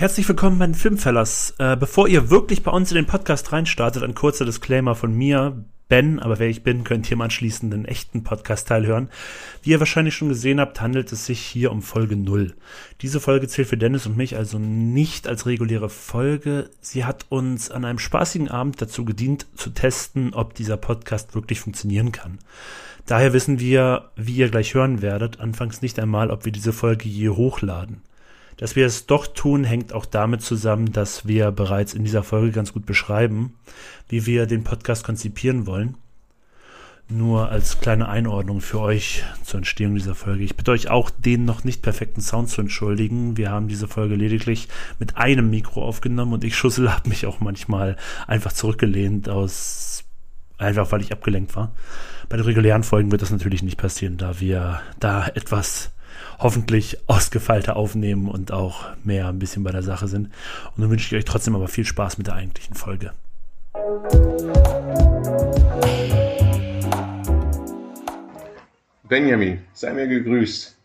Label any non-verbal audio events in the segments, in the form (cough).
Herzlich willkommen bei den Filmfellers. Äh, bevor ihr wirklich bei uns in den Podcast reinstartet, ein kurzer Disclaimer von mir. Ben, aber wer ich bin, könnt ihr im anschließenden echten Podcast-Teil hören. Wie ihr wahrscheinlich schon gesehen habt, handelt es sich hier um Folge 0. Diese Folge zählt für Dennis und mich also nicht als reguläre Folge. Sie hat uns an einem spaßigen Abend dazu gedient, zu testen, ob dieser Podcast wirklich funktionieren kann. Daher wissen wir, wie ihr gleich hören werdet, anfangs nicht einmal, ob wir diese Folge je hochladen. Dass wir es doch tun, hängt auch damit zusammen, dass wir bereits in dieser Folge ganz gut beschreiben, wie wir den Podcast konzipieren wollen. Nur als kleine Einordnung für euch zur Entstehung dieser Folge. Ich bitte euch auch, den noch nicht perfekten Sound zu entschuldigen. Wir haben diese Folge lediglich mit einem Mikro aufgenommen und ich Schussel habe mich auch manchmal einfach zurückgelehnt aus einfach weil ich abgelenkt war. Bei den regulären Folgen wird das natürlich nicht passieren, da wir da etwas hoffentlich ausgefeilter aufnehmen und auch mehr ein bisschen bei der Sache sind. Und dann wünsche ich euch trotzdem aber viel Spaß mit der eigentlichen Folge. Benjamin, sei mir gegrüßt.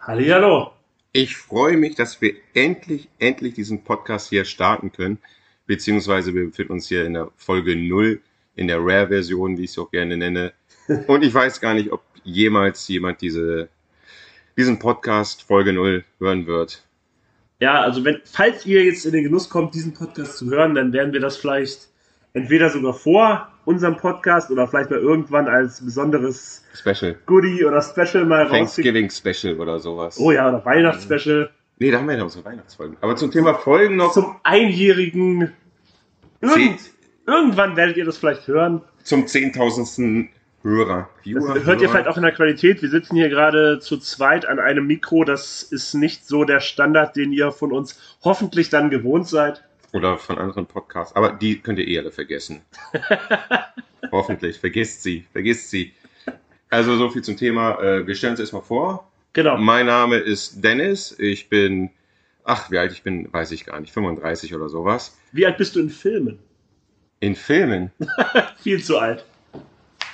Hallihallo. Ich freue mich, dass wir endlich, endlich diesen Podcast hier starten können. Beziehungsweise wir befinden uns hier in der Folge 0, in der Rare-Version, wie ich es auch gerne nenne. Und ich weiß gar nicht, ob jemals jemand diese diesen Podcast Folge 0 hören wird. Ja, also wenn, falls ihr jetzt in den Genuss kommt, diesen Podcast zu hören, dann werden wir das vielleicht entweder sogar vor unserem Podcast oder vielleicht mal irgendwann als besonderes Special. Goodie oder Special mal raus. Thanksgiving Special oder sowas. Oh ja, oder Weihnachtsspecial. Nee, da haben wir ja noch so Weihnachtsfolgen. Aber zum Thema Folgen noch. Zum einjährigen. Irgend, irgendwann werdet ihr das vielleicht hören. Zum zehntausendsten Hörer. Viewer, das hört ihr vielleicht auch in der Qualität. Wir sitzen hier gerade zu zweit an einem Mikro. Das ist nicht so der Standard, den ihr von uns hoffentlich dann gewohnt seid. Oder von anderen Podcasts. Aber die könnt ihr eh alle vergessen. (laughs) hoffentlich. Vergisst sie. Vergisst sie. Also so viel zum Thema. Äh, wir stellen uns erstmal vor. Genau. Mein Name ist Dennis. Ich bin, ach, wie alt ich bin, weiß ich gar nicht. 35 oder sowas. Wie alt bist du in Filmen? In Filmen? (laughs) Viel zu alt.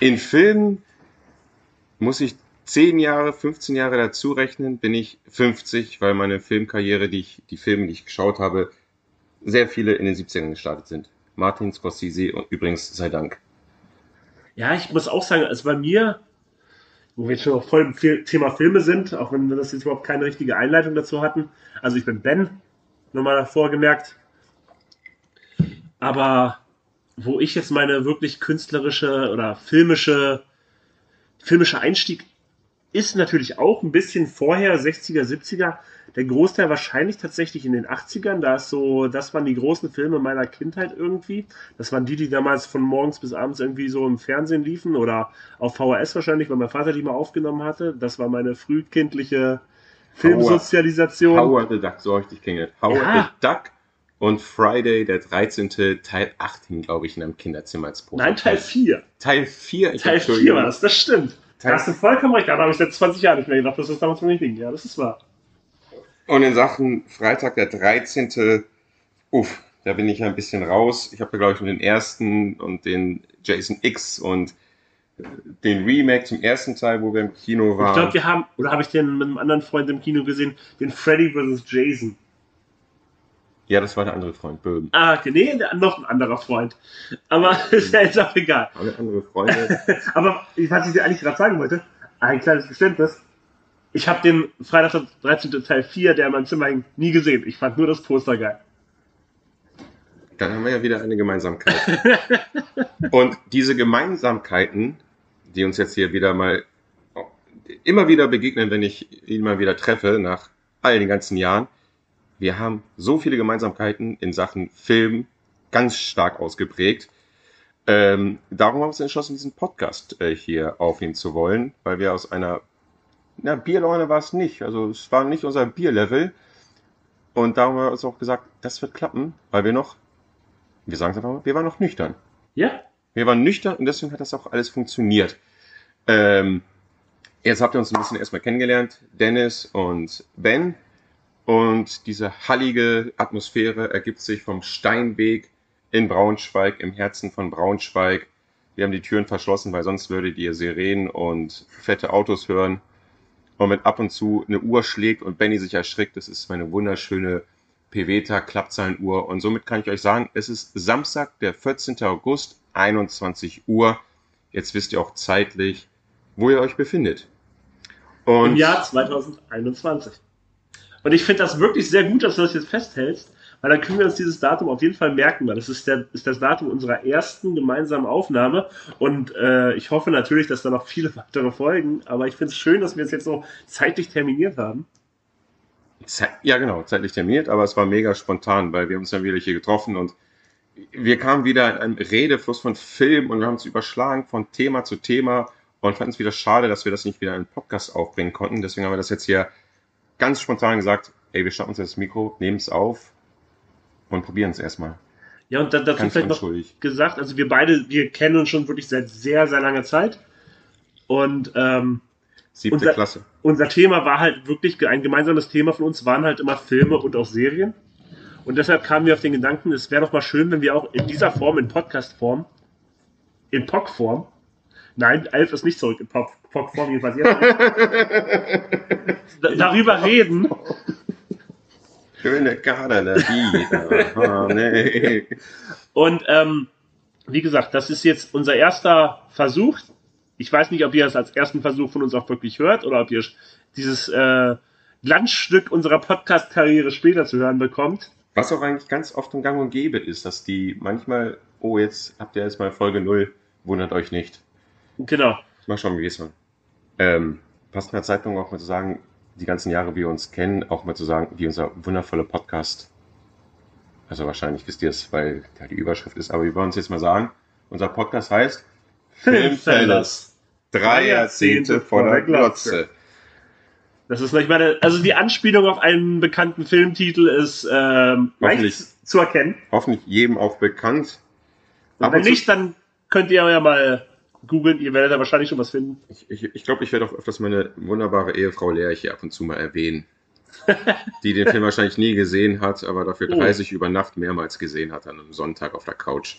In Filmen muss ich 10 Jahre, 15 Jahre dazu rechnen, bin ich 50, weil meine Filmkarriere, die ich, die Filme, die ich geschaut habe, sehr viele in den 70ern gestartet sind. Martin Scorsese und übrigens sei Dank. Ja, ich muss auch sagen, also bei mir, wo wir jetzt schon voll im Thema Filme sind, auch wenn wir das jetzt überhaupt keine richtige Einleitung dazu hatten. Also ich bin Ben, nochmal davor gemerkt. Aber wo ich jetzt meine wirklich künstlerische oder filmische, filmische Einstieg ist natürlich auch ein bisschen vorher, 60er, 70er. Der Großteil wahrscheinlich tatsächlich in den 80ern. Da ist so, das waren die großen Filme meiner Kindheit irgendwie. Das waren die, die damals von morgens bis abends irgendwie so im Fernsehen liefen oder auf VHS wahrscheinlich, weil mein Vater die mal aufgenommen hatte. Das war meine frühkindliche Filmsozialisation. Howard the Duck, so richtig klingelt. Howard ja. the Duck und Friday, der 13. Teil 8 hing, glaube ich, in einem Kinderzimmer als Poster. Nein, Teil 4. Teil 4. Teil 4 war das, das stimmt. Teil da hast du vollkommen recht. Da habe ich seit 20 Jahren nicht mehr gedacht, dass das damals noch nicht ging. Ja, das ist wahr. Und in Sachen Freitag, der 13. Uff, da bin ich ein bisschen raus. Ich habe da, glaube ich, nur den ersten und den Jason X und den Remake zum ersten Teil, wo wir im Kino waren. Ich glaube, wir haben, oder habe ich den mit einem anderen Freund im Kino gesehen, den Freddy vs. Jason. Ja, das war der andere Freund, Böhm. Ah, okay, nee, noch ein anderer Freund. Aber (laughs) ist ja jetzt auch egal. Alle andere Freunde. (laughs) Aber was ich dir eigentlich gerade sagen wollte, ein kleines Geständnis. Ich habe den Freitag 13. Teil 4, der in meinem Zimmer hing, nie gesehen. Ich fand nur das Poster geil. Dann haben wir ja wieder eine Gemeinsamkeit. (laughs) Und diese Gemeinsamkeiten, die uns jetzt hier wieder mal immer wieder begegnen, wenn ich ihn mal wieder treffe, nach all den ganzen Jahren, wir haben so viele Gemeinsamkeiten in Sachen Film ganz stark ausgeprägt. Ähm, darum haben wir uns entschlossen, diesen Podcast äh, hier aufnehmen zu wollen, weil wir aus einer, na, Bierlaune war es nicht, also es war nicht unser Bierlevel. Und darum haben wir uns auch gesagt, das wird klappen, weil wir noch, wir sagen es einfach mal, wir waren noch nüchtern. Ja. Wir waren nüchtern und deswegen hat das auch alles funktioniert. Ähm, jetzt habt ihr uns ein bisschen erstmal kennengelernt, Dennis und Ben. Und diese hallige Atmosphäre ergibt sich vom Steinweg in Braunschweig, im Herzen von Braunschweig. Wir haben die Türen verschlossen, weil sonst würdet ihr Sirenen und fette Autos hören. Und wenn ab und zu eine Uhr schlägt und Benny sich erschrickt, das ist meine wunderschöne Peveta, Klappzahlenuhr. Und somit kann ich euch sagen, es ist Samstag, der 14. August, 21 Uhr. Jetzt wisst ihr auch zeitlich, wo ihr euch befindet. Und Im Jahr 2021. Und ich finde das wirklich sehr gut, dass du das jetzt festhältst, weil dann können wir uns dieses Datum auf jeden Fall merken, weil das ist, der, ist das Datum unserer ersten gemeinsamen Aufnahme. Und äh, ich hoffe natürlich, dass da noch viele (laughs) weitere folgen. Aber ich finde es schön, dass wir es jetzt so zeitlich terminiert haben. Ja, genau, zeitlich terminiert, aber es war mega spontan, weil wir uns dann wieder hier getroffen und wir kamen wieder in einem Redefluss von Film und wir haben uns überschlagen von Thema zu Thema und fanden es wieder schade, dass wir das nicht wieder in einen Podcast aufbringen konnten. Deswegen haben wir das jetzt hier ganz spontan gesagt, ey, wir starten uns das Mikro, nehmen es auf und probieren es erstmal. Ja, und dazu ganz vielleicht noch gesagt, also wir beide, wir kennen uns schon wirklich seit sehr, sehr langer Zeit und ähm, Siebte unser, Klasse. Unser Thema war halt wirklich, ein gemeinsames Thema von uns waren halt immer Filme und auch Serien. Und deshalb kamen wir auf den Gedanken, es wäre doch mal schön, wenn wir auch in dieser Form, in Podcast-Form, in POC-Form, nein, Alf ist nicht zurück in POC-Form, jedenfalls jetzt darüber reden. Schöne Kader, der oh, nee. Und ähm, wie gesagt, das ist jetzt unser erster Versuch. Ich weiß nicht, ob ihr das als ersten Versuch von uns auch wirklich hört oder ob ihr dieses äh, Glanzstück unserer Podcast-Karriere später zu hören bekommt. Was auch eigentlich ganz oft im Gang und Gäbe ist, dass die manchmal, oh, jetzt habt ihr erstmal Folge 0, wundert euch nicht. Genau. Mal schauen, wie es war. Ähm, passt in der Zeitung auch mal zu sagen, die ganzen Jahre, wie wir uns kennen, auch mal zu sagen, wie unser wundervoller Podcast. Also wahrscheinlich wisst ihr es, weil ja die Überschrift ist, aber wir wollen uns jetzt mal sagen, unser Podcast heißt Filmfellas. Drei Jahrzehnte vor der Glotze. Das ist nicht meine, also die Anspielung auf einen bekannten Filmtitel ist ähm, hoffentlich zu erkennen. Hoffentlich jedem auch bekannt. Und wenn nicht, dann könnt ihr ja mal googeln, ihr werdet da wahrscheinlich schon was finden. Ich glaube, ich, ich, glaub, ich werde auch öfters meine wunderbare Ehefrau Lea hier ab und zu mal erwähnen. (laughs) die den Film wahrscheinlich nie gesehen hat, aber dafür 30 oh. über Nacht mehrmals gesehen hat an einem Sonntag auf der Couch.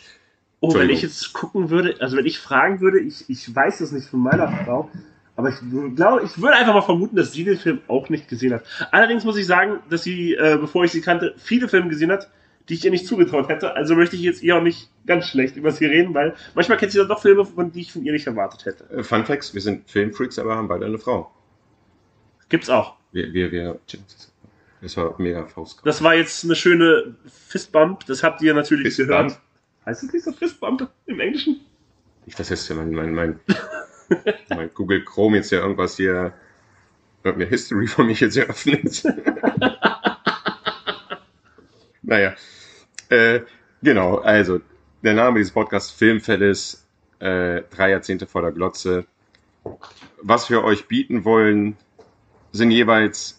Oh, wenn ich jetzt gucken würde, also wenn ich fragen würde, ich, ich weiß es nicht von meiner Frau, aber ich glaube, ich würde einfach mal vermuten, dass sie den Film auch nicht gesehen hat. Allerdings muss ich sagen, dass sie, äh, bevor ich sie kannte, viele Filme gesehen hat, die ich ihr nicht zugetraut hätte. Also möchte ich jetzt ihr auch nicht ganz schlecht über sie reden, weil manchmal kennt sie dann doch Filme, von die ich von ihr nicht erwartet hätte. Äh, Fun Facts, wir sind Filmfreaks, aber haben beide eine Frau. Gibt's auch. Wir, wir, wir, das war mega Faust. Das war jetzt eine schöne Fistbump, das habt ihr natürlich Fistbump. gehört. Heißt das nicht so Fistbump im Englischen? Ich, das ist ja mein, mein, mein, (laughs) mein Google Chrome jetzt ja irgendwas hier, irgendeine History von mich jetzt eröffnet. (laughs) naja, äh, genau, also der Name dieses Podcasts Filmfälles, äh, drei Jahrzehnte vor der Glotze. Was wir euch bieten wollen, sind jeweils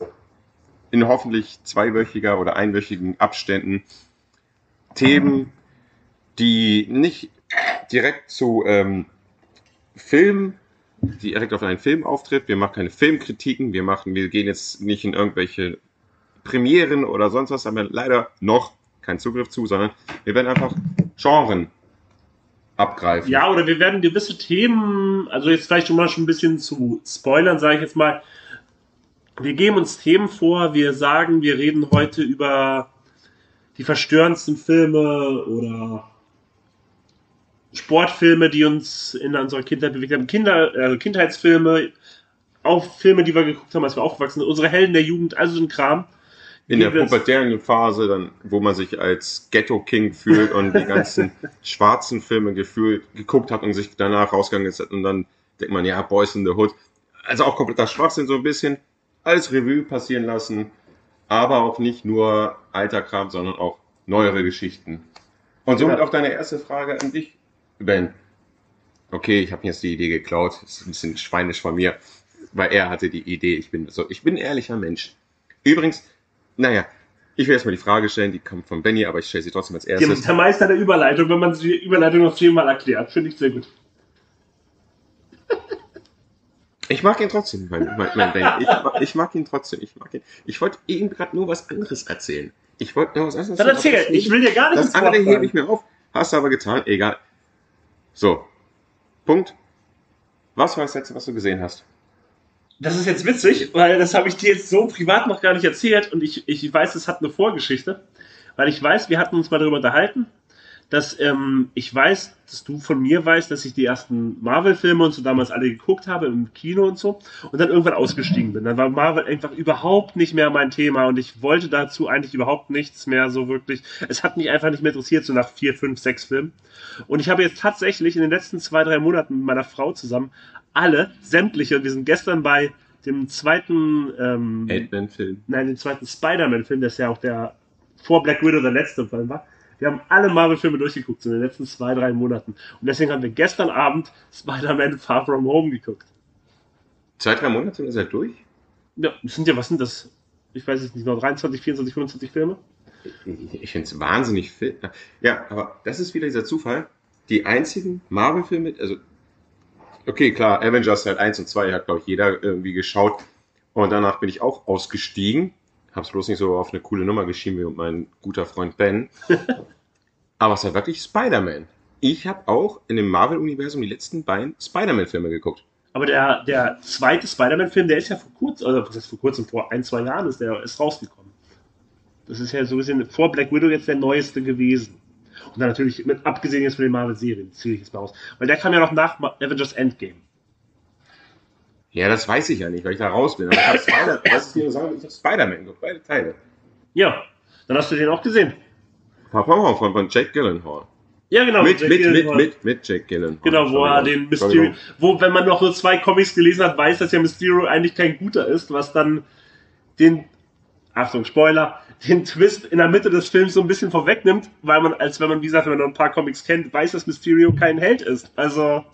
in hoffentlich zweiwöchiger oder einwöchigen Abständen Themen, die nicht direkt zu ähm, Film, direkt auf einen Film auftritt. Wir machen keine Filmkritiken, wir machen, wir gehen jetzt nicht in irgendwelche Premieren oder sonst was, haben wir leider noch keinen Zugriff zu, sondern wir werden einfach Genren abgreifen. Ja, oder wir werden gewisse Themen, also jetzt vielleicht schon mal schon ein bisschen zu spoilern, sage ich jetzt mal. Wir geben uns Themen vor, wir sagen, wir reden heute über die verstörendsten Filme oder Sportfilme, die uns in unserer Kindheit bewegt haben, Kinder, äh, Kindheitsfilme, auch Filme, die wir geguckt haben, als wir aufgewachsen sind, unsere Helden der Jugend, also so ein Kram. In der pubertären Phase, dann, wo man sich als Ghetto-King fühlt und die (laughs) ganzen schwarzen Filme gefühlt, geguckt hat und sich danach rausgegangen ist und dann denkt man, ja, Boys in the Hood. Also auch kompletter Schwachsinn so ein bisschen. Alles Revue passieren lassen, aber auch nicht nur alter Kram, sondern auch neuere Geschichten. Und somit ja. auch deine erste Frage an dich. Ben, okay, ich habe jetzt die Idee geklaut, ist ein bisschen schweinisch von mir, weil er hatte die Idee, ich bin so, ich bin ein ehrlicher Mensch. Übrigens, naja, ich will erstmal die Frage stellen, die kommt von Benny, aber ich stelle sie trotzdem als erstes. Der Meister der Überleitung, wenn man die Überleitung noch zehnmal erklärt, finde ich sehr gut. (laughs) Ich mag ihn trotzdem, mein, mein, mein Benny. Ich, ich, mag ihn trotzdem. Ich mag ihn. Ich wollte ihm gerade nur was anderes erzählen. Ich wollte nur was anderes erzählen. Dann erzähl, ich will dir gar nicht Das andere hebe ich mir auf. Hast du aber getan. Egal. So, Punkt. Was war das letzte, was du gesehen hast? Das ist jetzt witzig, weil das habe ich dir jetzt so privat noch gar nicht erzählt und ich, ich weiß, es hat eine Vorgeschichte. Weil ich weiß, wir hatten uns mal darüber unterhalten, dass ähm, ich weiß, dass du von mir weißt, dass ich die ersten Marvel-Filme und so damals alle geguckt habe im Kino und so und dann irgendwann ausgestiegen bin. Dann war Marvel einfach überhaupt nicht mehr mein Thema und ich wollte dazu eigentlich überhaupt nichts mehr so wirklich. Es hat mich einfach nicht mehr interessiert, so nach vier, fünf, sechs Filmen. Und ich habe jetzt tatsächlich in den letzten zwei, drei Monaten mit meiner Frau zusammen alle, sämtliche, und wir sind gestern bei dem zweiten ähm, Ant-Man-Film. Nein, den zweiten Spider-Man-Film, der ist ja auch der vor Black Widow der letzte Film war. Wir haben alle Marvel-Filme durchgeguckt in den letzten zwei, drei Monaten. Und deswegen haben wir gestern Abend Spider-Man Far From Home geguckt. Zwei, drei Monate ist er durch? Ja, das sind ja, was sind das? Ich weiß es nicht, noch 23, 24, 25 Filme? Ich, ich finde es wahnsinnig viel. Ja, aber das ist wieder dieser Zufall. Die einzigen Marvel-Filme, also, okay, klar, Avengers halt 1 und 2 hat, glaube ich, jeder irgendwie geschaut. Und danach bin ich auch ausgestiegen Hab's bloß nicht so auf eine coole Nummer geschrieben wie mein guter Freund Ben. (laughs) Aber es war wirklich Spider-Man. Ich habe auch in dem Marvel-Universum die letzten beiden Spider-Man-Filme geguckt. Aber der, der zweite Spider-Man-Film, der ist ja vor kurzem, also das ist vor kurzem, vor ein, zwei Jahren ist der ist rausgekommen. Das ist ja so gesehen vor Black Widow jetzt der neueste gewesen. Und dann natürlich, mit, abgesehen jetzt von den Marvel-Serien, ziehe ich jetzt mal aus. Weil der kam ja noch nach Avengers Endgame. Ja, das weiß ich ja nicht, weil ich da raus bin. Aber ich habe Spider, (laughs) was ich dir sagen, ich habe Spider-Man geguckt, beide Teile. Ja, dann hast du den auch gesehen. Papa von, von Jack Gyllenhaal. Ja, genau. Mit, mit, mit, mit, mit Jack Gyllenhaal. Genau, wo er den Mysterio, wo, wenn man noch so zwei Comics gelesen hat, weiß, dass ja Mysterio eigentlich kein guter ist, was dann den, Achtung, Spoiler, den Twist in der Mitte des Films so ein bisschen vorwegnimmt, weil man, als wenn man, wie gesagt, wenn man noch ein paar Comics kennt, weiß, dass Mysterio kein Held ist. Also,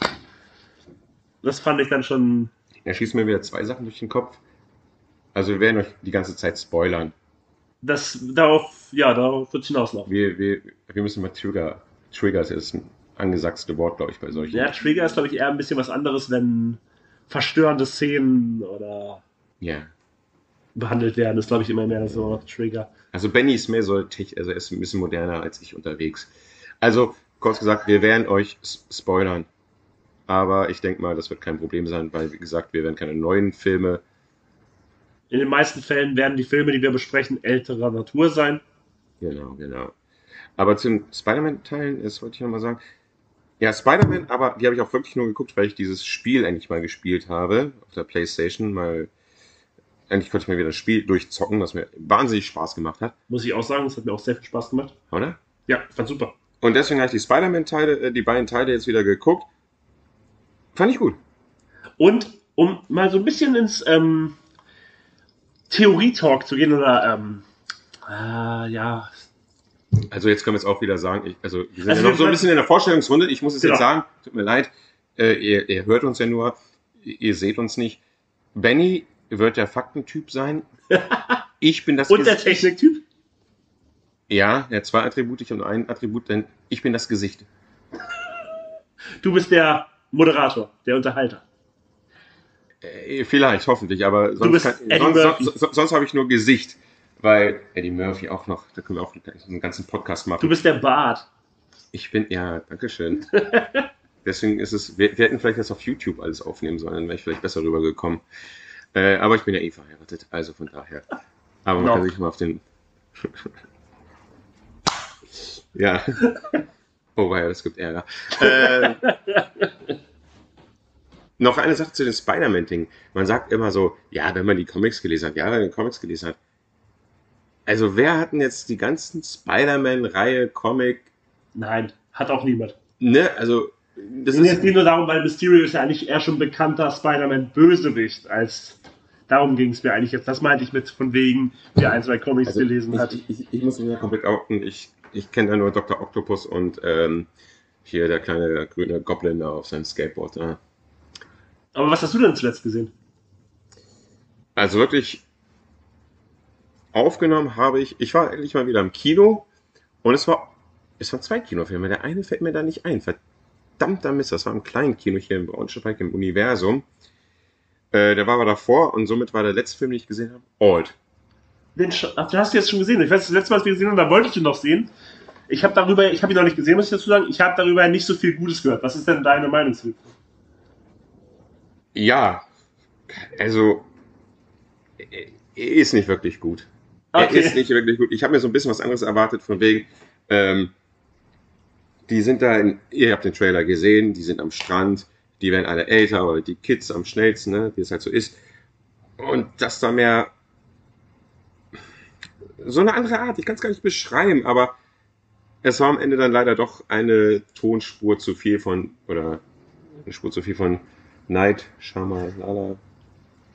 das fand ich dann schon er schießt mir wieder zwei Sachen durch den Kopf. Also wir werden euch die ganze Zeit spoilern. Das darauf, ja, darauf wird es hinauslaufen. Wir, wir, wir müssen mal Trigger. Trigger ist ein angesagte Wort, glaube ich, bei solchen. Ja, Trigger ist, glaube ich, eher ein bisschen was anderes, wenn verstörende Szenen oder ja. behandelt werden. Das glaube ich immer mehr so Trigger. Also Benny ist mehr so, also er ist ein bisschen moderner als ich unterwegs. Also, kurz gesagt, wir werden euch spoilern. Aber ich denke mal, das wird kein Problem sein, weil, wie gesagt, wir werden keine neuen Filme. In den meisten Fällen werden die Filme, die wir besprechen, älterer Natur sein. Genau, genau. Aber zu den Spider-Man-Teilen, das wollte ich nochmal sagen. Ja, Spider-Man, aber die habe ich auch wirklich nur geguckt, weil ich dieses Spiel endlich mal gespielt habe auf der Playstation. Mal endlich konnte ich mir wieder das Spiel durchzocken, was mir wahnsinnig Spaß gemacht hat. Muss ich auch sagen, das hat mir auch sehr viel Spaß gemacht. Oder? Ja, fand super. Und deswegen habe ich die Spider-Man-Teile, äh, die beiden Teile jetzt wieder geguckt. Fand ich gut. Und um mal so ein bisschen ins ähm, Theorie-Talk zu gehen oder ähm, äh, ja. Also jetzt können wir es auch wieder sagen, ich, also wir sind also ja noch so ein bisschen in der Vorstellungsrunde. Ich muss es genau. jetzt sagen, tut mir leid, äh, ihr, ihr hört uns ja nur, ihr seht uns nicht. Benny wird der Faktentyp sein. (laughs) Ich bin das Und Gesicht. der Techniktyp? Ja, er hat zwei Attribute, ich habe nur ein Attribut, denn ich bin das Gesicht. Du bist der Moderator, der Unterhalter. Äh, vielleicht, hoffentlich, aber sonst, kann, sonst, sonst, sonst habe ich nur Gesicht, weil Eddie Murphy auch noch, da können wir auch einen ganzen Podcast machen. Du bist der Bart. Ich bin, ja, danke schön. (laughs) Deswegen ist es, wir, wir, hätten vielleicht das auf YouTube alles aufnehmen sollen, dann wäre ich vielleicht besser rübergekommen. Äh, aber ich bin ja eh verheiratet, also von daher. Aber man no. kann sich mal auf den. (laughs) ja. (laughs) Oh, ja, das gibt Ärger. Äh, (laughs) noch eine Sache zu den Spider-Man-Dingen. Man sagt immer so, ja, wenn man die Comics gelesen hat, ja, wenn man die Comics gelesen hat. Also, wer hat denn jetzt die ganzen Spider-Man-Reihe, Comic? Nein, hat auch niemand. Ne, also. Das ist jetzt nicht nur darum, weil Mysterio ist ja eigentlich eher schon bekannter Spider-Man-Bösewicht als. Darum ging es mir eigentlich jetzt. Das meinte ich mit von wegen, wer ein, zwei Comics also gelesen ich, hat. Ich, ich, ich muss mich ja komplett outen. Ich ich kenne da nur Dr. Octopus und ähm, hier der kleine grüne Goblin da auf seinem Skateboard. Ja. Aber was hast du denn zuletzt gesehen? Also wirklich aufgenommen habe ich, ich war endlich mal wieder im Kino und es war, es waren zwei Kinofilme. Der eine fällt mir da nicht ein. Verdammter Mist, das war im kleinen Kino hier in Braunschweig im Universum. Äh, der war aber davor und somit war der letzte Film, den ich gesehen habe, Old. Den, ach, den hast du jetzt schon gesehen. Ich weiß, das letzte Mal, als wir gesehen haben, da wolltest du noch sehen. Ich habe darüber, ich habe ihn noch nicht gesehen, muss ich dazu sagen. Ich habe darüber nicht so viel Gutes gehört. Was ist denn deine Meinung zu? Ja, Also, er ist nicht wirklich gut. Okay. Er ist nicht wirklich gut. Ich habe mir so ein bisschen was anderes erwartet, von wegen, ähm, die sind da, in, ihr habt den Trailer gesehen, die sind am Strand, die werden alle älter, aber die Kids am schnellsten, ne, wie es halt so ist. Und dass da mehr, so eine andere Art, ich kann es gar nicht beschreiben, aber es war am Ende dann leider doch eine Tonspur zu viel von, oder eine Spur zu viel von Night Shyamalan.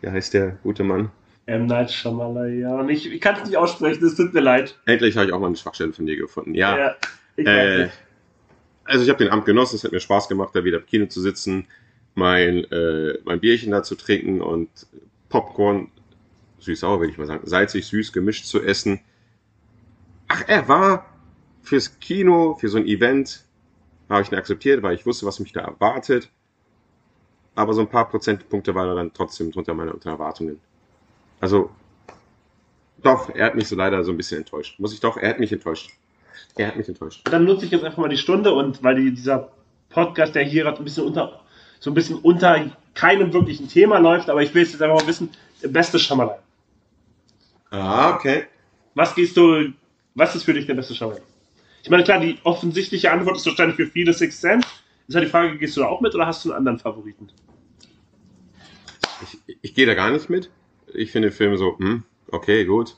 Wie heißt der gute Mann? M. Night Shyamalan. Ich, ich kann es nicht aussprechen, es tut mir leid. Endlich habe ich auch mal eine Schwachstelle von dir gefunden. Ja. ja ich äh, also ich habe den Abend genossen, es hat mir Spaß gemacht, da wieder im Kino zu sitzen, mein, äh, mein Bierchen da zu trinken und Popcorn, süß-sauer würde ich mal sagen, salzig, süß, gemischt zu essen. Ach, er war fürs Kino, für so ein Event, habe ich ihn akzeptiert, weil ich wusste, was mich da erwartet. Aber so ein paar Prozentpunkte war er dann trotzdem drunter meiner Erwartungen. Also, doch, er hat mich so leider so ein bisschen enttäuscht. Muss ich doch, er hat mich enttäuscht. Er hat mich enttäuscht. Dann nutze ich jetzt einfach mal die Stunde und weil die, dieser Podcast, der hier gerade ein bisschen unter, so ein bisschen unter keinem wirklichen Thema läuft, aber ich will jetzt einfach mal wissen, beste Schamalai. Ah, okay. Was gehst du, was ist für dich der beste Schamalai? Ich meine, klar, die offensichtliche Antwort ist wahrscheinlich für viele Six Sense. Ist halt die Frage, gehst du da auch mit oder hast du einen anderen Favoriten? Ich, ich gehe da gar nicht mit ich finde Filme so, hm, okay, gut.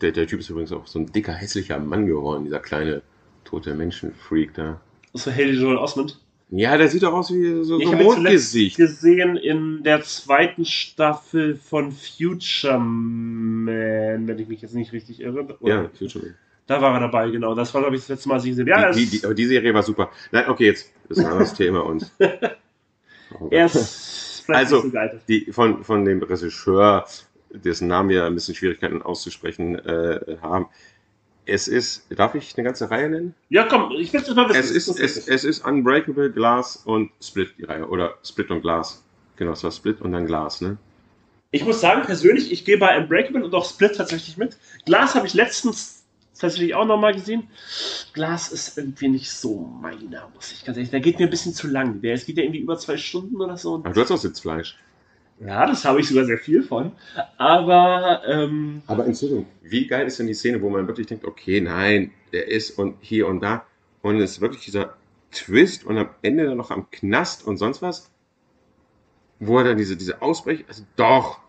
Der, der Typ ist übrigens auch so ein dicker, hässlicher Mann geworden, dieser kleine tote Menschenfreak da. Das ist Haley Joel Osment. Ja, der sieht doch aus wie so, ich so ein Mondgesicht. gesehen in der zweiten Staffel von Future Man, wenn ich mich jetzt nicht richtig irre. Oder? Ja, Future Man. Da war er dabei, genau. Das war, glaube ich, das letzte Mal, als ich gesehen habe. Ja, die, die, die, die Serie war super. Nein, okay, jetzt ist ein anderes (laughs) Thema und. Oh (laughs) er ist also, so die, von, von dem Regisseur, dessen Namen wir ein bisschen Schwierigkeiten auszusprechen äh, haben, es ist, darf ich eine ganze Reihe nennen? Ja, komm, ich will es mal wissen. Es ist, es, es ist Unbreakable, Glass und Split, die Reihe. Oder Split und Glass. Genau, es war Split und dann Glass, ne? Ich muss sagen, persönlich, ich gehe bei Unbreakable und auch Split tatsächlich mit. Glass habe ich letztens tatsächlich auch nochmal gesehen. Glas ist irgendwie nicht so meiner, muss ich ganz ehrlich Der geht mir ein bisschen zu lang. Der, es geht ja irgendwie über zwei Stunden oder so. Aber du hast auch Sitzfleisch. Ja, das habe ich sogar sehr viel von. Aber. Ähm, Aber Entschuldigung, wie geil ist denn die Szene, wo man wirklich denkt, okay, nein, der ist und hier und da. Und es ist wirklich dieser Twist und am Ende dann noch am Knast und sonst was. Wo er dann diese, diese Ausbrech. Also doch.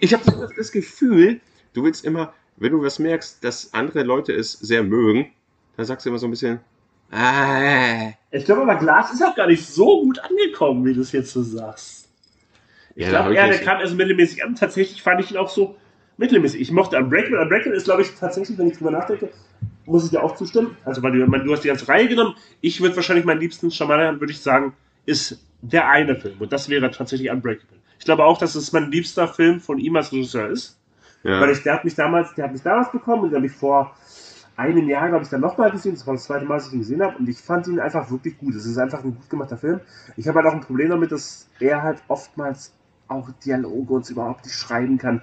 Ich habe das Gefühl, du willst immer wenn du was merkst, dass andere Leute es sehr mögen, dann sagst du immer so ein bisschen, ah. Ich glaube aber, Glas ist auch gar nicht so gut angekommen, wie du es jetzt so sagst. Ich ja, glaube, ja, der kam also mittelmäßig an. Tatsächlich fand ich ihn auch so mittelmäßig. Ich mochte Unbreakable. Unbreakable ist, glaube ich, tatsächlich, wenn ich drüber nachdenke, muss ich dir auch zustimmen. Also, weil du, du hast die ganze Reihe genommen. Ich würde wahrscheinlich meinen liebsten Shyamalan, würde ich sagen, ist der eine Film. Und das wäre tatsächlich Unbreakable. Ich glaube auch, dass es mein liebster Film von ihm als Regisseur ist. Ja. Weil ich, der hat mich damals, der hat mich damals bekommen und den habe ich vor einem Jahr, glaube ich, dann nochmal gesehen. Das war das zweite Mal, dass ich ihn gesehen habe. Und ich fand ihn einfach wirklich gut. Es ist einfach ein gut gemachter Film. Ich habe halt auch ein Problem damit, dass er halt oftmals auch Dialoge und überhaupt nicht schreiben kann.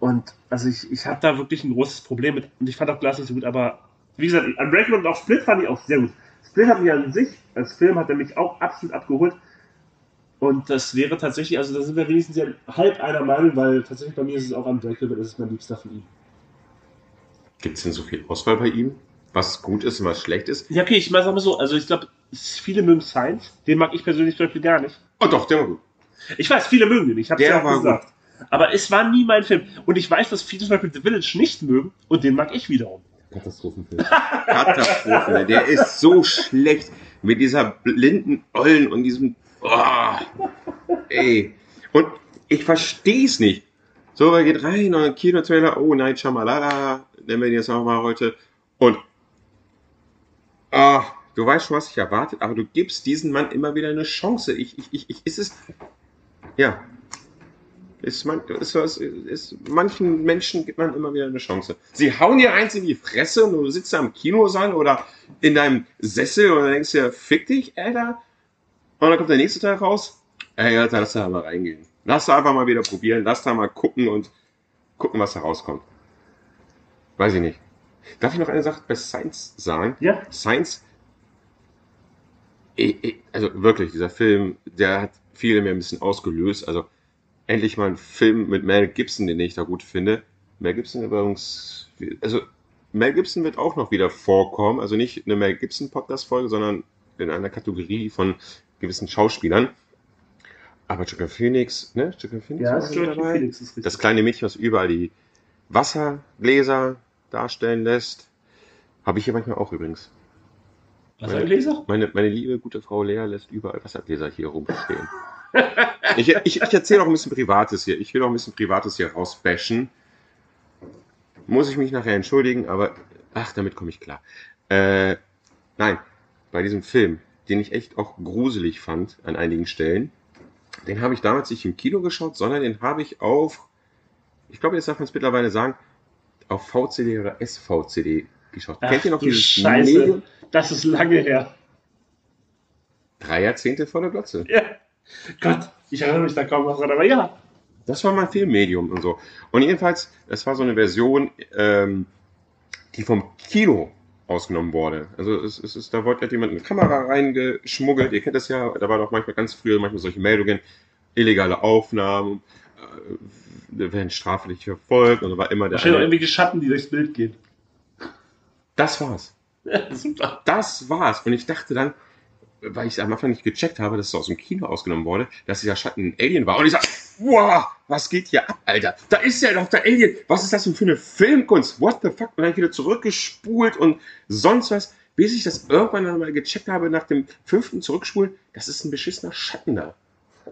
Und also ich, ich habe da wirklich ein großes Problem mit. Und ich fand auch Glass nicht so gut. Aber wie gesagt, Unbreakable und auch Split fand ich auch sehr gut. Split hat mich an sich, als Film hat er mich auch absolut abgeholt. Und das wäre tatsächlich, also da sind wir wenigstens ja halb einer Meinung, weil tatsächlich bei mir ist es auch Unbreakable, das ist mein liebster von ihm. Gibt es denn so viel Auswahl bei ihm? Was gut ist und was schlecht ist? Ja, okay, ich mal sagen so, also ich glaube, viele mögen Science, den mag ich persönlich zum Beispiel gar nicht. Oh doch, der war gut. Ich weiß, viele mögen den, ich habe ja auch gesagt. Gut. Aber es war nie mein Film. Und ich weiß, dass viele zum Beispiel The Village nicht mögen und den mag ich wiederum. Katastrophenfilm. (laughs) Katastrophenfilm. Der ist so schlecht mit dieser blinden Ollen und diesem Oh, ey. Und ich verstehe es nicht. So, er geht rein und ein Kinotrailer, oh, Night Shamalala, nennen wir ihn jetzt auch mal heute. Und oh, du weißt schon, was ich erwartet, aber du gibst diesen Mann immer wieder eine Chance. Ich, ich, ich, ich ist es. Ja. Ist, man, ist, ist, ist, manchen Menschen gibt man immer wieder eine Chance. Sie hauen dir eins in die Fresse und du sitzt am Kinosaal oder in deinem Sessel und denkst dir, fick dich, Alter. Und dann kommt der nächste Teil raus. Ey, Alter, lass da mal reingehen. Lass da einfach mal wieder probieren. Lass da mal gucken und gucken, was da rauskommt. Weiß ich nicht. Darf ich noch eine Sache bei Science sagen? Ja. Science also wirklich, dieser Film, der hat viele mir ein bisschen ausgelöst. Also endlich mal ein Film mit Mel Gibson, den ich da gut finde. Mel Gibson übrigens, also Mel Gibson wird auch noch wieder vorkommen. Also nicht eine Mel Gibson Podcast-Folge, sondern in einer Kategorie von gewissen Schauspielern. Aber Joker Phoenix, ne? Joker Phoenix, ja, das, Phoenix ist richtig. das kleine Mädchen, was überall die Wassergläser darstellen lässt. Habe ich hier manchmal auch übrigens. Wassergläser? Meine, meine liebe gute Frau Lea lässt überall Wassergläser hier rumstehen. (laughs) ich, ich, ich erzähle auch ein bisschen Privates hier. Ich will auch ein bisschen Privates hier rausbashen. Muss ich mich nachher entschuldigen, aber ach, damit komme ich klar. Äh, nein, bei diesem Film, den ich echt auch gruselig fand an einigen Stellen, den habe ich damals nicht im Kino geschaut, sondern den habe ich auf, ich glaube, jetzt darf man es mittlerweile sagen, auf VCD oder SVCD geschaut. Ach, Kennt ihr noch dieses Scheiße. Medium? Das ist lange her. Drei Jahrzehnte vor der Glotze. Ja. Gott, ich erinnere mich da kaum noch dran, aber ja. Das war mein Filmmedium und so. Und jedenfalls, es war so eine Version, ähm, die vom Kino ausgenommen wurde. Also es, es ist, da wurde jemand eine Kamera reingeschmuggelt. Ihr kennt das ja, da war doch manchmal ganz früher manchmal solche Meldungen, illegale Aufnahmen, äh, werden straflich verfolgt und da war immer der. Da stehen irgendwelche Schatten, die durchs Bild gehen. Das war's. Ja, super. Das war's. Und ich dachte dann, weil ich am Anfang nicht gecheckt habe, dass es aus dem Kino ausgenommen wurde, dass dieser Schatten ein Alien war. Und ich sag, wow, was geht hier ab, Alter? Da ist ja doch der Alien. Was ist das denn für eine Filmkunst? What the fuck? Und dann wieder zurückgespult und sonst was, bis ich das irgendwann dann mal gecheckt habe nach dem fünften Zurückspulen, das ist ein beschissener Schatten da.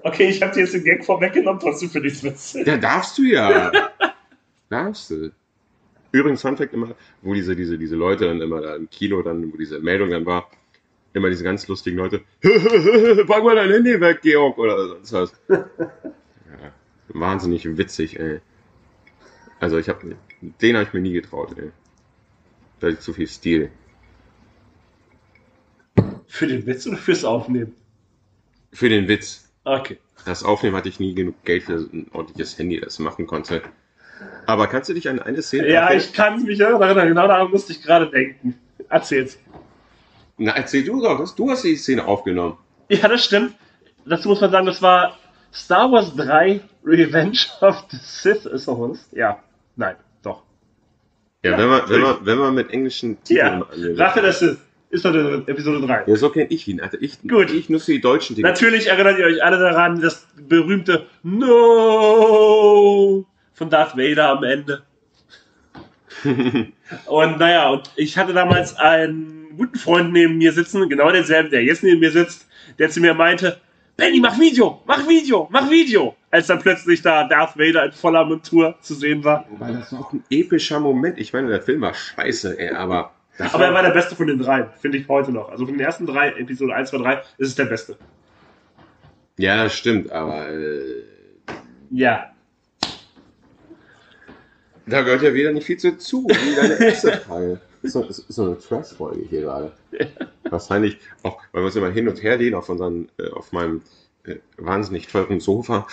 Okay, ich habe dir jetzt den Gag vorweggenommen, trotzdem finde ich es witzig. Ja, darfst du ja. (laughs) darfst du. Übrigens, Fun Fact immer, wo diese, diese, diese Leute dann immer da im Kino dann, wo diese Meldung dann war, immer diese ganz lustigen Leute, (laughs) pack mal dein Handy weg, Georg, oder sonst was. ja, wahnsinnig witzig, ey. Also ich habe, den habe ich mir nie getraut, ey. Da ist zu viel Stil. Für den Witz oder fürs Aufnehmen? Für den Witz. Okay. Das Aufnehmen hatte ich nie genug Geld für ein ordentliches Handy, das machen konnte. Aber kannst du dich an eine Szene Ja, erinnern? ich kann mich erinnern. Genau daran musste ich gerade denken. Erzähl's. Na, erzähl du doch. Du hast die Szene aufgenommen. Ja, das stimmt. Dazu muss man sagen, das war Star Wars 3 Revenge of the Sith. Ist doch was? Ja. Nein, doch. Ja, ja wenn, man, wenn, man, wenn man mit englischen Titeln. Ja. Rache der Sith. Ist doch Episode 3. Ja, so kenne ich ihn. Also ich, Gut. ich nutze die deutschen Dinge. Natürlich erinnert ihr euch alle daran, das berühmte No von Darth Vader am Ende. (laughs) und naja, und ich hatte damals einen guten Freund neben mir sitzen, genau denselben, der jetzt neben mir sitzt, der zu mir meinte, Benny, mach Video, mach Video, mach Video. Als dann plötzlich da Darth Vader in voller Montur zu sehen war. Wobei das war auch ein epischer Moment. Ich meine, der Film war scheiße, ey, aber. Aber er war der beste von den drei, finde ich heute noch. Also von den ersten drei, Episode 1, 2, 3, ist es der beste. Ja, das stimmt, aber. Äh, ja, da gehört ja wieder nicht viel zu, wie deine (laughs) erste. Ist so, ist so eine Trash-Folge hier gerade. Wahrscheinlich auch, weil wir uns immer hin und her lehnen auf, unseren, äh, auf meinem äh, wahnsinnig teuren Sofa,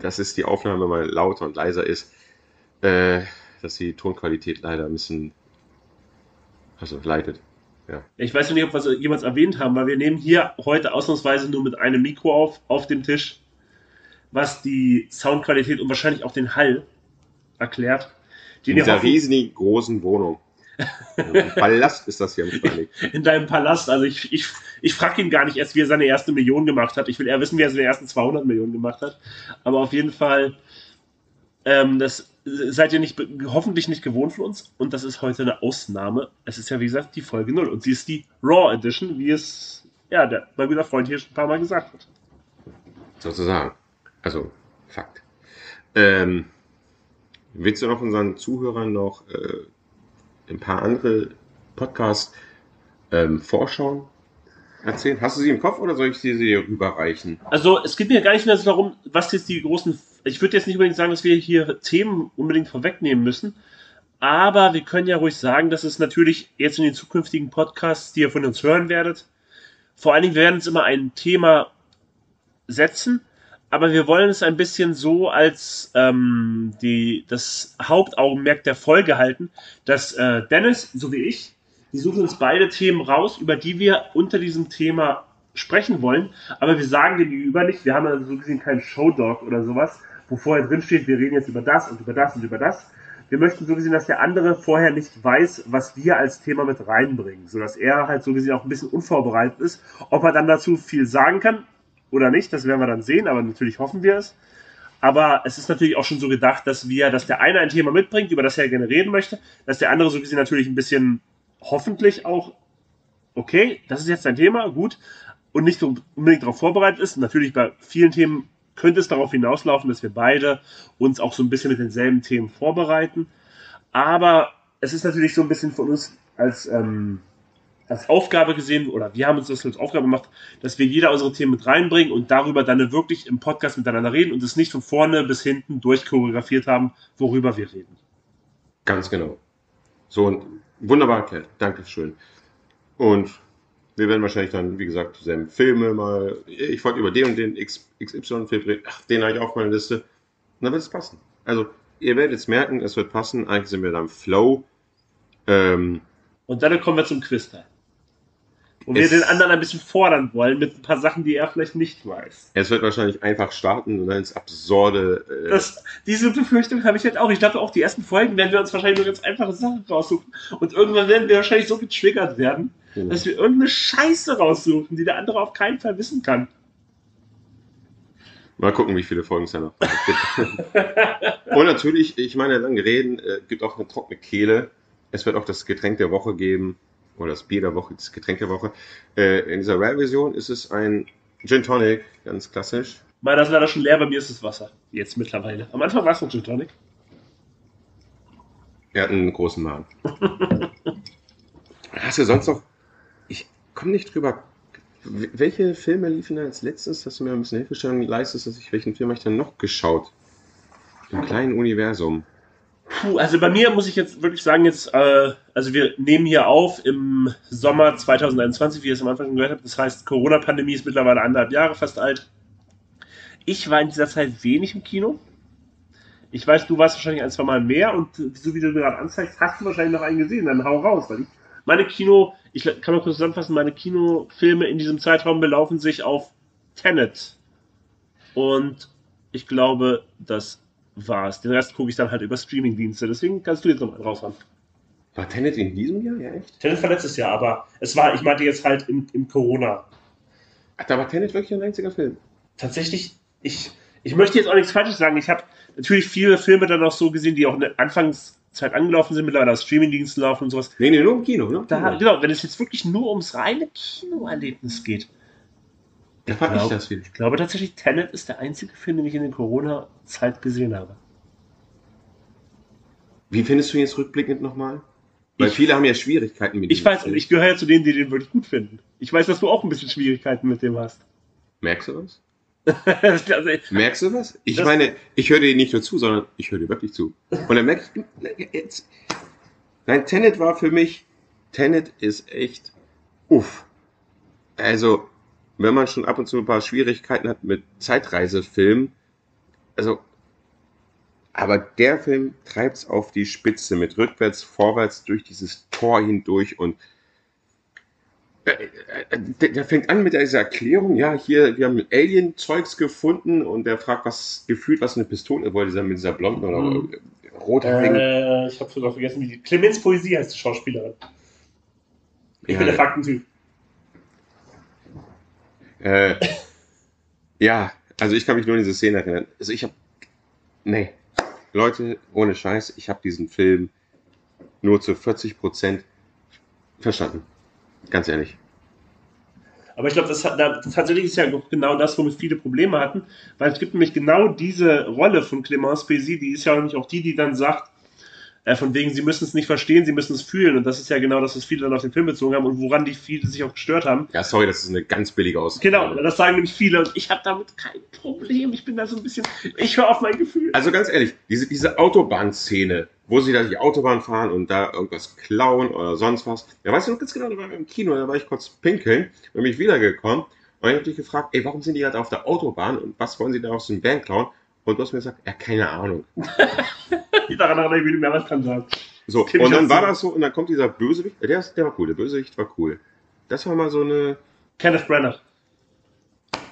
dass es die Aufnahme mal lauter und leiser ist, äh, dass die Tonqualität leider ein bisschen also leidet. Ja. Ich weiß nicht, ob wir es jemals erwähnt haben, weil wir nehmen hier heute ausnahmsweise nur mit einem Mikro auf, auf dem Tisch, was die Soundqualität und wahrscheinlich auch den Hall erklärt. In dieser riesigen großen Wohnung. Palast ist das hier im. (laughs) In deinem Palast. Also ich, ich, ich frage ihn gar nicht erst, wie er seine erste Million gemacht hat. Ich will eher wissen, wie er seine ersten 200 Millionen gemacht hat. Aber auf jeden Fall, ähm, das seid ihr nicht, hoffentlich nicht gewohnt von uns. Und das ist heute eine Ausnahme. Es ist ja, wie gesagt, die Folge 0. Und sie ist die Raw Edition, wie es ja, der, mein guter Freund hier schon ein paar Mal gesagt hat. Sozusagen. Also, Fakt. Ähm, Willst du noch unseren Zuhörern noch äh, ein paar andere Podcasts ähm, vorschauen? Erzählen? Hast du sie im Kopf oder soll ich sie dir rüberreichen? Also es geht mir gar nicht mehr so darum, was jetzt die großen. Ich würde jetzt nicht unbedingt sagen, dass wir hier Themen unbedingt vorwegnehmen müssen. Aber wir können ja ruhig sagen, dass es natürlich jetzt in den zukünftigen Podcasts, die ihr von uns hören werdet, vor allen Dingen, wir werden uns immer ein Thema setzen aber wir wollen es ein bisschen so als ähm, die, das Hauptaugenmerk der Folge halten, dass äh, Dennis, so wie ich, die suchen uns beide Themen raus, über die wir unter diesem Thema sprechen wollen, aber wir sagen gegenüber nicht, wir haben also so gesehen keinen Showdog oder sowas, wo vorher drin steht, wir reden jetzt über das und über das und über das. Wir möchten so gesehen, dass der andere vorher nicht weiß, was wir als Thema mit reinbringen, sodass er halt so gesehen auch ein bisschen unvorbereitet ist. Ob er dann dazu viel sagen kann oder nicht, das werden wir dann sehen, aber natürlich hoffen wir es. Aber es ist natürlich auch schon so gedacht, dass wir, dass der eine ein Thema mitbringt, über das er gerne reden möchte, dass der andere so gesehen natürlich ein bisschen hoffentlich auch, okay, das ist jetzt ein Thema, gut, und nicht so unbedingt darauf vorbereitet ist. Natürlich bei vielen Themen könnte es darauf hinauslaufen, dass wir beide uns auch so ein bisschen mit denselben Themen vorbereiten. Aber es ist natürlich so ein bisschen von uns als, ähm, als Aufgabe gesehen, oder wir haben uns das als Aufgabe gemacht, dass wir jeder unsere Themen mit reinbringen und darüber dann wirklich im Podcast miteinander reden und es nicht von vorne bis hinten durchchoreografiert haben, worüber wir reden. Ganz genau. So, und wunderbar erklärt. Dankeschön. Und wir werden wahrscheinlich dann, wie gesagt, dieselben Filme mal. Ich wollte über den und den XY-Film reden. Ach, den habe ich auf meiner Liste. Und dann wird es passen. Also, ihr werdet jetzt merken, es wird passen. Eigentlich sind wir dann Flow. Ähm, und dann kommen wir zum Quiz-Teil. Wo wir den anderen ein bisschen fordern wollen mit ein paar Sachen, die er vielleicht nicht weiß. Es wird wahrscheinlich einfach starten und dann ins Absurde. Äh das, diese Befürchtung habe ich jetzt auch. Ich glaube auch, die ersten Folgen werden wir uns wahrscheinlich nur ganz einfache Sachen raussuchen. Und irgendwann werden wir wahrscheinlich so getriggert werden, mhm. dass wir irgendeine Scheiße raussuchen, die der andere auf keinen Fall wissen kann. Mal gucken, wie viele Folgen es da noch gibt. und natürlich, ich meine, lange reden, äh, gibt auch eine trockene Kehle. Es wird auch das Getränk der Woche geben oder das Bier der Woche, das Getränk der Woche. Äh, in dieser Rare-Version ist es ein Gin Tonic, ganz klassisch. Meiner ist leider schon leer, bei mir ist es Wasser. Jetzt mittlerweile. Am Anfang war es ein Gin Tonic. Er hat einen großen Magen. (laughs) Hast du sonst noch. Ich komme nicht drüber. Welche Filme liefen da als letztes, dass du mir ein bisschen Hilfestellung leistest, dass ich welchen Film habe ich dann noch geschaut? Im kleinen Universum. Puh, also bei mir muss ich jetzt wirklich sagen, jetzt, äh, also wir nehmen hier auf im Sommer 2021, wie ihr es am Anfang gehört habt. Das heißt, Corona-Pandemie ist mittlerweile anderthalb Jahre fast alt. Ich war in dieser Zeit wenig im Kino. Ich weiß, du warst wahrscheinlich ein, zwei Mal mehr und so wie du gerade anzeigst, hast du wahrscheinlich noch einen gesehen. Dann hau raus, weil meine Kino, ich kann mal kurz zusammenfassen, meine Kinofilme in diesem Zeitraum belaufen sich auf Tenet. Und ich glaube, dass war's. Den Rest gucke ich dann halt über Streamingdienste. Deswegen kannst du jetzt nochmal raushauen. War Tenet in diesem Jahr? Ja, echt? Tenet war letztes Jahr, aber es war, ich meinte jetzt halt im, im Corona. Ach, da war Tenet wirklich ein einziger Film? Tatsächlich, ich, ich möchte jetzt auch nichts Falsches sagen. Ich habe natürlich viele Filme dann auch so gesehen, die auch in der Anfangszeit angelaufen sind, mittlerweile auf Streamingdiensten laufen und sowas. Nee, nee, nur im Kino, ne? Da, genau, wenn es jetzt wirklich nur ums reine Kinoerlebnis geht, da fand ich, glaub, ich das viel. Ich glaube tatsächlich, Tenet ist der einzige Film, den ich in der Corona-Zeit gesehen habe. Wie findest du ihn jetzt rückblickend nochmal? Weil ich, viele haben ja Schwierigkeiten mit dem. Ich weiß, Film. ich gehöre ja zu denen, die den wirklich gut finden. Ich weiß, dass du auch ein bisschen Schwierigkeiten mit dem hast. Merkst du was? (laughs) also, Merkst du was? Ich meine, ich höre dir nicht nur zu, sondern ich höre dir wirklich zu. Und dann merke ich, jetzt. Nein, Tenet war für mich, Tenet ist echt, uff. Also, wenn man schon ab und zu ein paar Schwierigkeiten hat mit Zeitreisefilmen, also, aber der Film treibt es auf die Spitze mit rückwärts, vorwärts durch dieses Tor hindurch und äh, äh, der, fängt an mit dieser Erklärung, ja, hier, wir haben Alien-Zeugs gefunden und der fragt, was gefühlt, was eine Pistole wollte, mit dieser blonden oder mhm. rothaarigen. Äh, ich habe sogar vergessen, wie die. Clemens Poesie heißt die Schauspielerin. Ich ja, bin der Faktentyp. Äh, ja, also ich kann mich nur an diese Szene erinnern. Also ich habe, nee, Leute, ohne Scheiß, ich habe diesen Film nur zu 40 Prozent verstanden. Ganz ehrlich. Aber ich glaube, das, das tatsächlich ist ja genau das, womit viele Probleme hatten, weil es gibt nämlich genau diese Rolle von Clémence Pézy, die ist ja auch nicht auch die, die dann sagt, äh, von wegen, sie müssen es nicht verstehen, sie müssen es fühlen. Und das ist ja genau das, was viele dann auf den Film bezogen haben und woran die viele sich auch gestört haben. Ja, sorry, das ist eine ganz billige Aussage. Genau, das sagen nämlich viele und ich habe damit kein Problem. Ich bin da so ein bisschen, ich höre auf mein Gefühl. Also ganz ehrlich, diese, diese Autobahnszene, wo sie da die Autobahn fahren und da irgendwas klauen oder sonst was. Ja, weißt du noch ganz genau, da war im Kino, da war ich kurz pinkeln, bin mich wiedergekommen und ich habe dich gefragt, ey, warum sind die gerade auf der Autobahn und was wollen sie da aus dem Van klauen? Und du hast mir gesagt, ja, keine Ahnung. (laughs) Daran hat er mir mehr was kann sagen. So, und dann war das so, und dann kommt dieser Bösewicht, der, der war cool, der Bösewicht war cool. Das war mal so eine. Kenneth Brenner.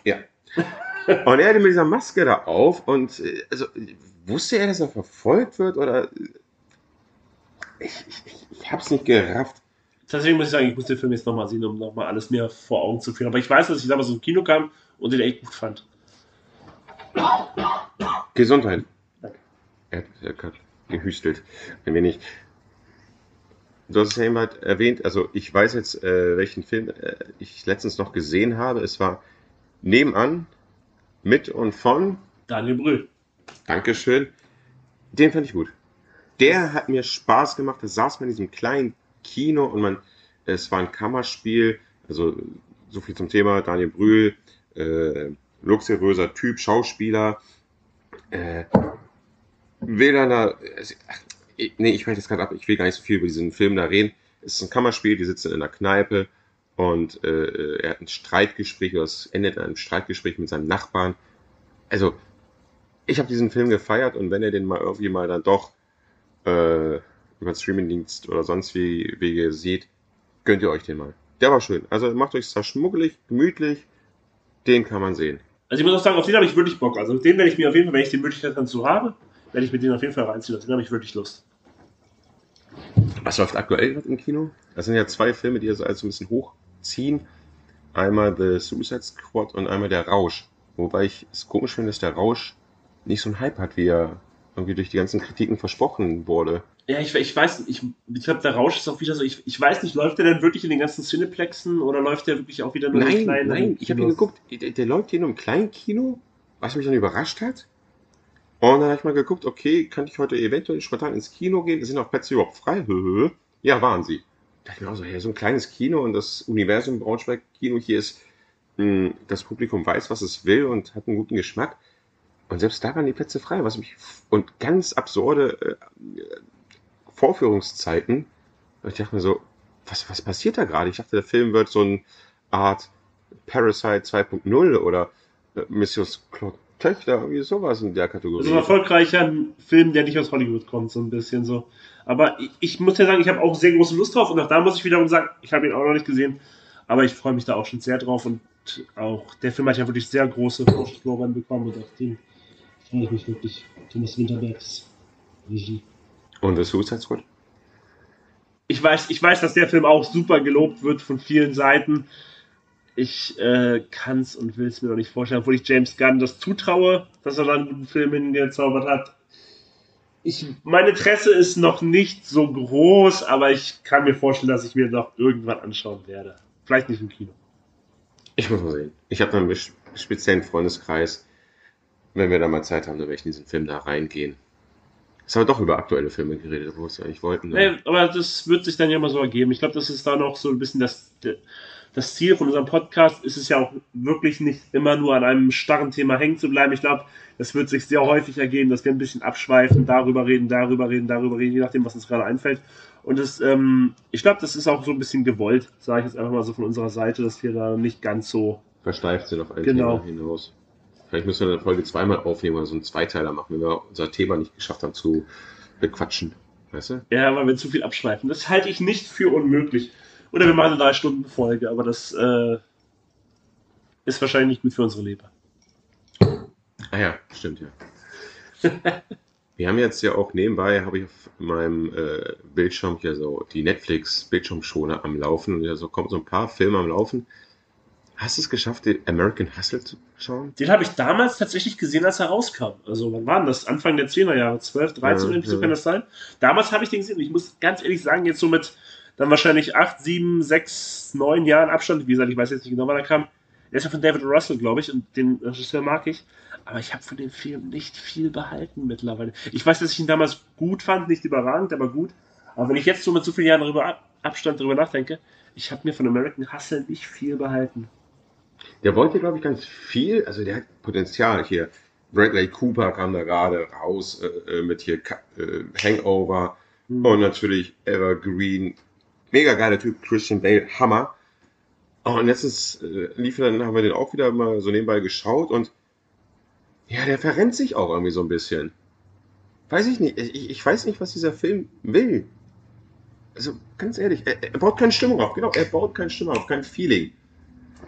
Ja. (laughs) Und er hatte mit dieser Maske da auf und äh, also wusste er, dass er verfolgt wird oder ich, ich, ich, ich hab's nicht gerafft. Deswegen muss ich sagen, ich muss den Film jetzt nochmal sehen, um nochmal alles mehr vor Augen zu führen. Aber ich weiß, dass ich damals im Kino kam und den echt gut fand. Gesundheit. Danke. Er hat, er hat gehüstelt. Ein wenig. Du hast es ja eben halt erwähnt, also ich weiß jetzt, äh, welchen Film äh, ich letztens noch gesehen habe. Es war nebenan, mit und von, Daniel Brühl. Dankeschön, den fand ich gut. Der hat mir Spaß gemacht. Da saß man in diesem kleinen Kino und man, es war ein Kammerspiel, also so viel zum Thema Daniel Brühl, äh, luxuriöser Typ, Schauspieler, äh, da, ach, nee, ich weiß jetzt gerade ab, ich will gar nicht so viel über diesen Film da reden. Es ist ein Kammerspiel, die sitzen in einer Kneipe und äh, er hat ein Streitgespräch, oder es endet in einem Streitgespräch mit seinem Nachbarn. Also, ich habe diesen Film gefeiert und wenn ihr den mal irgendwie mal dann doch äh, über den Streamingdienst oder sonst wie Wege seht, gönnt ihr euch den mal. Der war schön. Also macht euch zwar schmuggelig, gemütlich, den kann man sehen. Also ich muss auch sagen, auf den habe ich wirklich Bock. Also den werde ich mir auf jeden Fall, wenn ich die Möglichkeit dazu habe, werde ich mir den auf jeden Fall reinziehen. Also den habe ich wirklich Lust. Was läuft aktuell gerade im Kino? Das sind ja zwei Filme, die also so ein bisschen hochziehen. Einmal The Suicide Squad und einmal Der Rausch. Wobei ich es komisch finde, dass Der Rausch nicht so einen Hype hat, wie er irgendwie durch die ganzen Kritiken versprochen wurde. Ja, ich, ich weiß nicht, ich, ich glaube, der Rausch ist auch wieder so, ich, ich weiß nicht, läuft der denn wirklich in den ganzen Cineplexen oder läuft der wirklich auch wieder nur in Nein, kleinen nein, ich habe ihn geguckt. Der, der läuft hier nur im kleinen Kino, was mich dann überrascht hat. Und dann habe ich mal geguckt, okay, kann ich heute eventuell spontan ins Kino gehen? Sind auch Plätze überhaupt frei? Ja, waren sie. Da dachte ich mir auch so, hey, so ein kleines Kino und das Universum Braunschweig-Kino hier ist, mh, das Publikum weiß, was es will und hat einen guten Geschmack. Und selbst da waren die Plätze frei, was mich, und ganz absurde äh, Vorführungszeiten. Und ich dachte mir so, was, was passiert da gerade? Ich dachte, der Film wird so eine Art Parasite 2.0 oder äh, Missios Claude Töchter, irgendwie sowas in der Kategorie. So ein erfolgreicher Film, der nicht aus Hollywood kommt, so ein bisschen so. Aber ich, ich muss ja sagen, ich habe auch sehr große Lust drauf und auch da muss ich wiederum sagen, ich habe ihn auch noch nicht gesehen, aber ich freue mich da auch schon sehr drauf und auch der Film hat ja wirklich sehr große Vorschusslorbeeren bekommen und auf den freue ich mich wirklich. Thomas Winterbergs Regie. Und The Suicide Squad? Ich weiß, ich weiß, dass der Film auch super gelobt wird von vielen Seiten. Ich äh, kann es und will es mir noch nicht vorstellen, obwohl ich James Gunn das zutraue, dass er dann einen guten Film hingezaubert hat. Ich, mein Interesse ist noch nicht so groß, aber ich kann mir vorstellen, dass ich mir noch irgendwann anschauen werde. Vielleicht nicht im Kino. Ich muss mal sehen. Ich habe einen speziellen Freundeskreis. Wenn wir da mal Zeit haben, dann werde ich in diesen Film da reingehen. Es haben wir doch über aktuelle Filme geredet, wo wir es eigentlich wollten. ne? Nee, aber das wird sich dann ja mal so ergeben. Ich glaube, das ist da noch so ein bisschen das, das Ziel von unserem Podcast. Ist es ja auch wirklich nicht immer nur an einem starren Thema hängen zu bleiben. Ich glaube, das wird sich sehr häufig ergeben, dass wir ein bisschen abschweifen, darüber reden, darüber reden, darüber reden, je nachdem, was uns gerade einfällt. Und das, ähm, ich glaube, das ist auch so ein bisschen gewollt, sage ich jetzt einfach mal so von unserer Seite, dass wir da nicht ganz so. Versteift sind auf ein Genau. Thema hinaus. Vielleicht müssen wir eine Folge zweimal aufnehmen oder so einen Zweiteiler machen, wenn wir unser Thema nicht geschafft haben zu bequatschen. Weißt du? Ja, weil wir zu viel abschweifen. Das halte ich nicht für unmöglich. Oder wir machen eine drei Stunden Folge, aber das äh, ist wahrscheinlich nicht gut für unsere Leber. Ah ja, stimmt ja. (laughs) Wir haben jetzt ja auch nebenbei, habe ich auf meinem äh, Bildschirm hier so die Netflix-Bildschirmschoner am Laufen und ja, so kommt so ein paar Filme am Laufen. Hast du es geschafft, den American Hustle zu schauen? Den habe ich damals tatsächlich gesehen, als er rauskam. Also, wann war denn das? Anfang der 10er Jahre, 12, 13, Ja, irgendwie so ja. kann das sein. Damals habe ich den gesehen. Ich muss ganz ehrlich sagen, jetzt so mit dann wahrscheinlich 8, 7, 6, 9 Jahren Abstand. Wie gesagt, ich weiß jetzt nicht genau, wann er kam. Der ist ja von David Russell, glaube ich, und den Regisseur mag ich. Aber ich habe von dem Film nicht viel behalten mittlerweile. Ich weiß, dass ich ihn damals gut fand, nicht überragend, aber gut. Aber wenn ich jetzt so mit so vielen Jahren darüber ab, Abstand darüber nachdenke, ich habe mir von American Hustle nicht viel behalten. Der wollte, glaube ich, ganz viel. Also der hat Potenzial hier. Bradley Cooper kam da gerade raus äh, äh, mit hier äh, Hangover Hm. und natürlich Evergreen. Mega geiler Typ, Christian Bale, Hammer. Oh, und letztens äh, lief er, dann haben wir den auch wieder mal so nebenbei geschaut und ja, der verrennt sich auch irgendwie so ein bisschen. Weiß ich nicht. Ich, ich weiß nicht, was dieser Film will. Also ganz ehrlich, er, er baut keine Stimmung auf. Genau, er baut keine Stimmung auf, kein Feeling.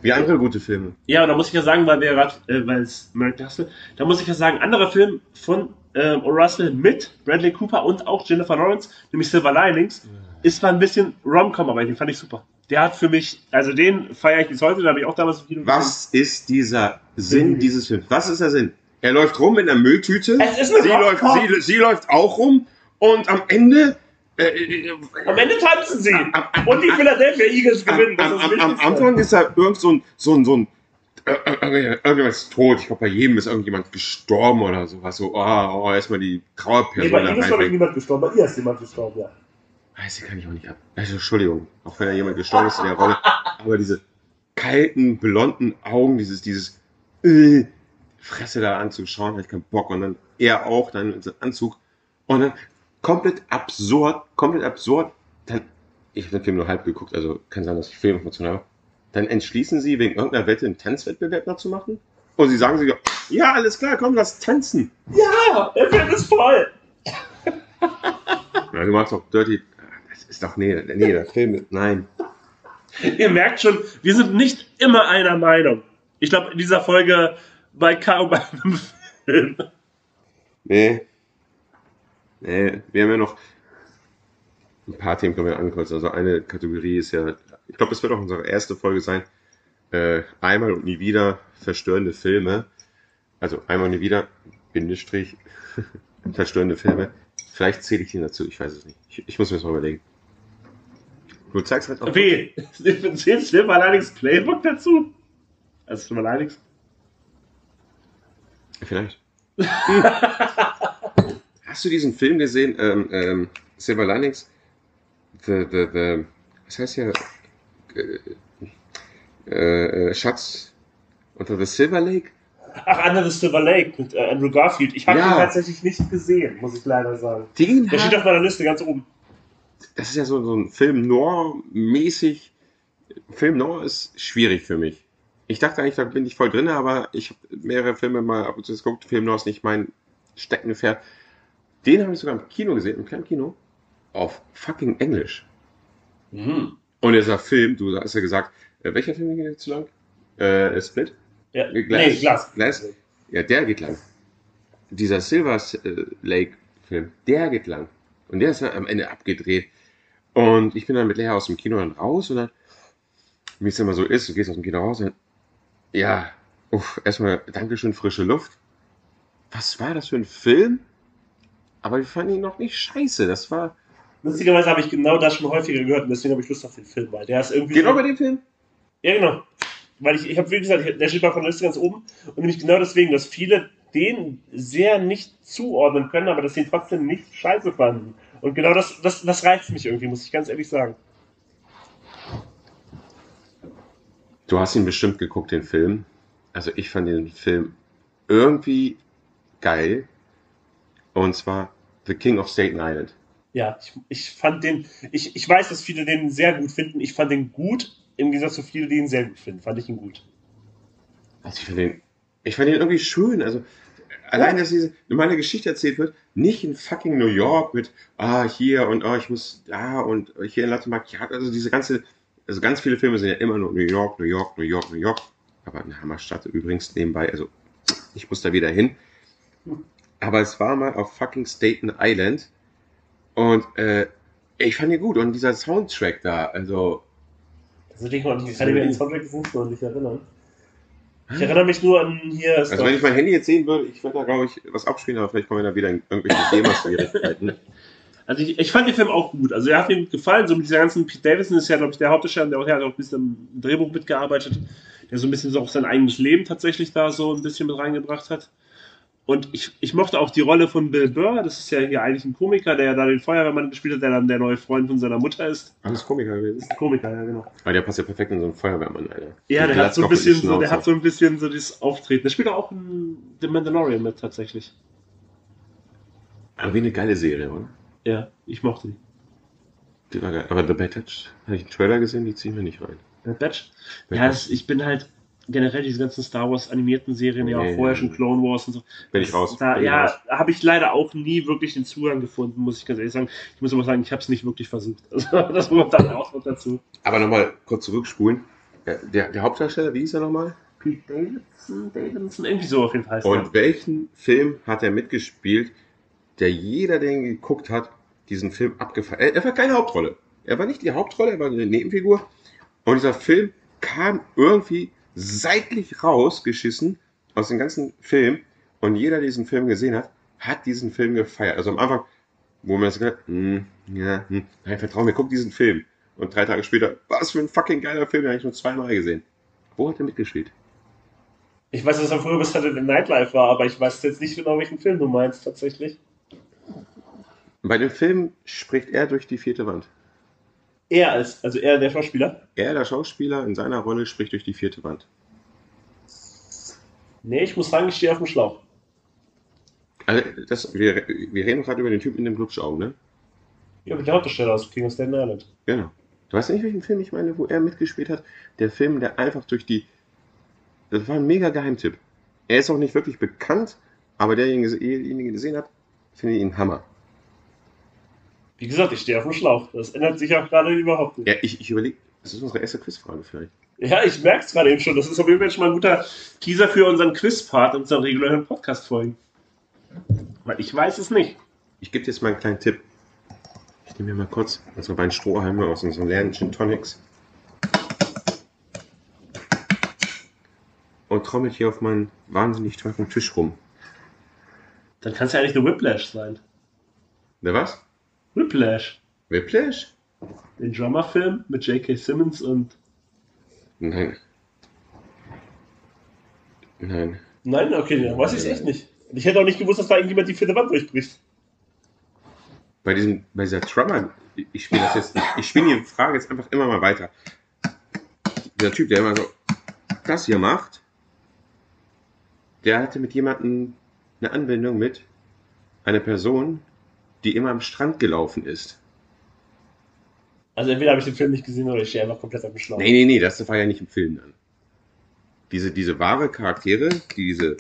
Wie andere gute Filme. Ja, und da muss ich ja sagen, weil wir gerade, äh, weil es American Hustle, da muss ich ja sagen, anderer Film von ähm. Russell mit Bradley Cooper und auch Jennifer Lawrence, nämlich Silver Linings, ist zwar ein bisschen Rom-Com, aber den fand ich super. Der hat für mich, also den feiere ich bis heute, da habe ich auch damals im Kino Was ist dieser Sinn dieses Films? Was ist der Sinn? Er läuft rum mit einer Mülltüte. Es ist eine sie, läuft, sie, sie läuft auch rum und am Ende. Äh, äh, Am Ende tanzen sie und die Philadelphia Eagles gewinnen. Am. Anfang ist da irgend so ein, so ein, so ein äh, äh, irgendjemand ist tot. Ich glaube, bei jedem ist irgendjemand gestorben oder sowas. So, oh, oh erstmal die Nee, Trauerperson bei da ihm ist, glaube ich, niemand gestorben. Bei ihr ist jemand gestorben, ja. Weiß ich, kann ich auch nicht ab. Also, Entschuldigung, auch wenn da jemand gestorben ist in der Rolle. (laughs) Aber diese kalten, blonden Augen, dieses, dieses äh, Fresse da anzuschauen, hatte ich keinen Bock. Und dann er auch, dann in seinem Anzug. Und dann komplett absurd, komplett absurd. Dann, ich habe den Film nur halb geguckt, also kann sein, dass ich Filminformation habe. Dann entschließen sie, wegen irgendeiner Wette einen Tanzwettbewerb noch zu machen. Und sie sagen sich, ja, alles klar, komm, lass tanzen. Ja, der Film ist voll. Ja, du machst doch Dirty. Das ist doch, nee, nee, der Film, nein. Ihr merkt schon, wir sind nicht immer einer Meinung. Ich glaube, in dieser Folge bei kaum einem Film. Nee. Nee, wir haben ja noch ein paar Themen können wir ankreuzen. Also eine Kategorie ist ja, ich glaube, das wird auch unsere erste Folge sein. Äh, einmal und nie wieder verstörende Filme. Also einmal und nie wieder, Bindestrich, (laughs) verstörende Filme. Vielleicht zähle ich ihn dazu, ich weiß es nicht. Ich, ich muss mir das mal überlegen. Du zeigst halt auch. Wie? Zählt Silver allerdings Playbook dazu? Also Silver allerdings? Vielleicht. (laughs) Hast du diesen Film gesehen, ähm, ähm, Silver Linings? The, the, the, was heißt hier? Äh, äh, Schatz unter The Silver Lake? Ach, Under the Silver Lake mit äh, Andrew Garfield. Ich habe Ja. ihn tatsächlich nicht gesehen, muss ich leider sagen. Den Der steht auf meiner Liste ganz oben. das ist ja so, so ein Film Noir-mäßig. Film Noir ist schwierig für mich. Ich dachte eigentlich, da bin ich voll drin, aber ich habe mehrere Filme mal ab und zu geguckt. Film Noir ist nicht mein Steckenpferd. Den habe ich sogar im Kino gesehen, im kleinen Kino. Auf fucking Englisch. Mhm. Und dieser Film, du hast ja gesagt, äh, welcher Film geht jetzt zu lang? Äh, Split? Ja. Glas. Nee, Glas. Glas? Ja, der geht lang. Dieser Silver äh, Lake Film, der geht lang. Und der ist dann am Ende abgedreht. Und ich bin dann mit Lea aus dem Kino dann raus und dann, wie es immer so ist, du gehst aus dem Kino raus und ja, uff, erstmal Dankeschön, frische Luft. Was war das für ein Film? Aber wir fanden ihn noch nicht scheiße. Das war. Lustigerweise habe ich genau das schon häufiger gehört und deswegen habe ich Lust auf den Film, weil der ist irgendwie. Genau so- bei dem Film? Ja, genau. Weil ich, ich habe, wie gesagt, der steht bei von der Liste ganz oben. Und nämlich genau deswegen, dass viele den sehr nicht zuordnen können, aber dass sie ihn trotzdem nicht scheiße fanden. Und genau das, das, das reizt mich irgendwie, muss ich ganz ehrlich sagen. Du hast ihn bestimmt geguckt, den Film. Also ich fand den Film irgendwie geil. Und zwar The King of Staten Island. Ja, ich, ich fand den, ich, ich weiß, dass viele den sehr gut finden. Ich fand den gut, im Gegensatz zu vielen, die ihn sehr gut finden. Fand ich ihn gut. Also ich fand den, ich fand den irgendwie schön. Also allein, dass diese normale Geschichte erzählt wird, nicht in fucking New York mit, ah, hier und oh, ich muss da und hier in Latte Macchiato. Also diese ganze, also ganz viele Filme sind ja immer nur New York, New York, New York, New York. Aber eine Hammerstadt übrigens nebenbei. Also ich muss da wieder hin. Aber es war mal auf fucking Staten Island. Und äh, ich fand ihn gut. Und dieser Soundtrack da, also Also ich kann Das mich ist an den Soundtrack Films noch nicht erinnern. Ich erinnere mich nur an hier. Also doch- wenn ich mein Handy jetzt sehen würde, ich würde da glaube ich was abspielen, aber vielleicht kommen wir da wieder in irgendwelche Thema-Schwierigkeiten. (laughs) Also ich, ich fand den Film auch gut. Also er hat mir gut gefallen. So mit dieser ganzen Pete Davidson ist ja, glaube ich, der Hauptdarsteller, der auch, der hat auch ein bisschen im Drehbuch mitgearbeitet, der so ein bisschen so auch sein eigenes Leben tatsächlich da so ein bisschen mit reingebracht hat. Und ich, ich mochte auch die Rolle von Bill Burr, das ist ja hier eigentlich ein Komiker, der ja da den Feuerwehrmann gespielt hat, der dann der neue Freund von seiner Mutter ist. Alles Komiker gewesen. Ist ein Komiker, ja genau. Weil der passt ja perfekt in so einen Feuerwehrmann, Alter. Ja, der hat so ein bisschen so, der hat so ein bisschen so dieses Auftreten. Der spielt auch in The Mandalorian mit tatsächlich. Aber wie eine geile Serie, oder? Ja, ich mochte die. Die war geil. Aber The Bad Touch, habe ich einen Trailer gesehen, die ziehen wir nicht rein. Bad Batch? Ja, Batch. das, ich bin halt generell diese ganzen Star Wars animierten Serien, ja Nee, auch vorher schon. Clone Wars und so. Bin ich raus. Da, Bin ja, habe ich leider auch nie wirklich den Zugang gefunden, muss ich ganz ehrlich sagen. Ich muss aber sagen, ich habe es nicht wirklich versucht. (laughs) Also, das kommt dann auch noch dazu. Aber nochmal kurz zurückspulen. der, der Hauptdarsteller, wie hieß er nochmal? Pete Davidson, Davidson, irgendwie so auf jeden Fall. Und welchen Film hat er mitgespielt, der jeder, der ihn geguckt hat, diesen Film abgefallen? Er, er war keine Hauptrolle. Er war nicht die Hauptrolle, er war eine Nebenfigur. Und dieser Film kam irgendwie seitlich rausgeschissen aus dem ganzen Film. Und jeder, der diesen Film gesehen hat, hat diesen Film gefeiert. Also am Anfang, wo man das gesagt hat, hm, ja, hm, nein, vertrau mir, guck diesen Film. Und drei Tage später, was für ein fucking geiler Film, den habe ich nur zweimal gesehen. Wo hat er mitgespielt? Ich weiß, dass er früher bis Saturday Night Live war, aber ich weiß jetzt nicht genau, welchen Film du meinst tatsächlich. Bei dem Film spricht er durch die vierte Wand. Er als, also er der Schauspieler? Er, der Schauspieler, in seiner Rolle spricht durch die vierte Wand. Nee, ich muss sagen, ich stehe auf dem Schlauch. Also, das, wir, wir reden gerade über den Typen in dem Glubschaugen, ne? Ja, mit der Hauptdarsteller aus King of Staten Island. Genau. Du weißt nicht, welchen Film ich meine, wo er mitgespielt hat? Der Film, der einfach durch die. Das war ein mega Geheimtipp. Er ist auch nicht wirklich bekannt, aber derjenige, derjenige der gesehen hat, finde ich ihn Hammer. Wie gesagt, ich stehe auf dem Schlauch. Das ändert sich auch gerade überhaupt nicht. Ja, ich, ich überlege, das ist unsere erste Quizfrage vielleicht. Ja, ich merke es gerade eben schon. Das ist auf jeden Fall schon mal ein guter Teaser für unseren Quiz-Part, unseren regulären Podcast-Folgen. Weil ich weiß es nicht. Ich gebe dir jetzt mal einen kleinen Tipp. Ich nehme mir mal kurz unsere beiden Strohhalme aus unseren leeren Gin Tonics und trommelt hier auf meinen wahnsinnig teuren Tisch rum. Dann kann es ja eigentlich nur Whiplash sein. Der was? Whiplash. Whiplash? Den Drummer-Film mit J.K. Simmons und. Nein. Nein. Nein, okay, dann weiß ich es echt nicht. Ich hätte auch nicht gewusst, dass da irgendjemand die vierte Wand durchbricht. Bei diesem, bei dieser Drummer, ich spiele das jetzt, ich spiele die Frage jetzt einfach immer mal weiter. Der Typ, der immer so das hier macht, der hatte mit jemandem eine Anbindung mit einer Person, die immer am Strand gelaufen ist. Also entweder habe ich den Film nicht gesehen oder ich stehe einfach komplett auf dem Schlauch. Nee, nee, nee, das war ja nicht im Film dann. Diese, diese wahre Charaktere, diese,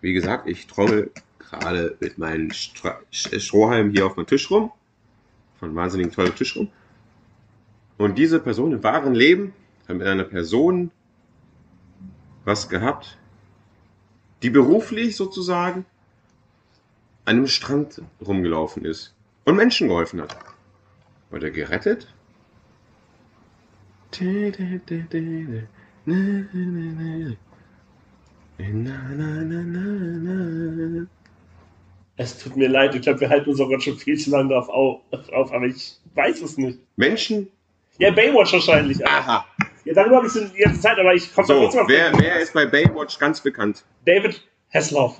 wie gesagt, ich trommel gerade mit meinen Stra Strohhalmen hier auf meinem Tisch rum. Von wahnsinnig tollem Tisch rum. Und diese Person im wahren Leben hat mit einer Person was gehabt, die beruflich sozusagen einem Strand rumgelaufen ist und Menschen geholfen hat. Wurde er gerettet? Es tut mir leid, ich glaube, wir halten uns auch schon viel zu lange drauf auf, auf, aber ich weiß es nicht. Menschen? Ja, Baywatch wahrscheinlich. Aha. Ja, darüber habe ich so die ganze Zeit, aber ich komme So, trotzdem auf wer, wer ist bei Baywatch ganz bekannt? David Hasselhoff.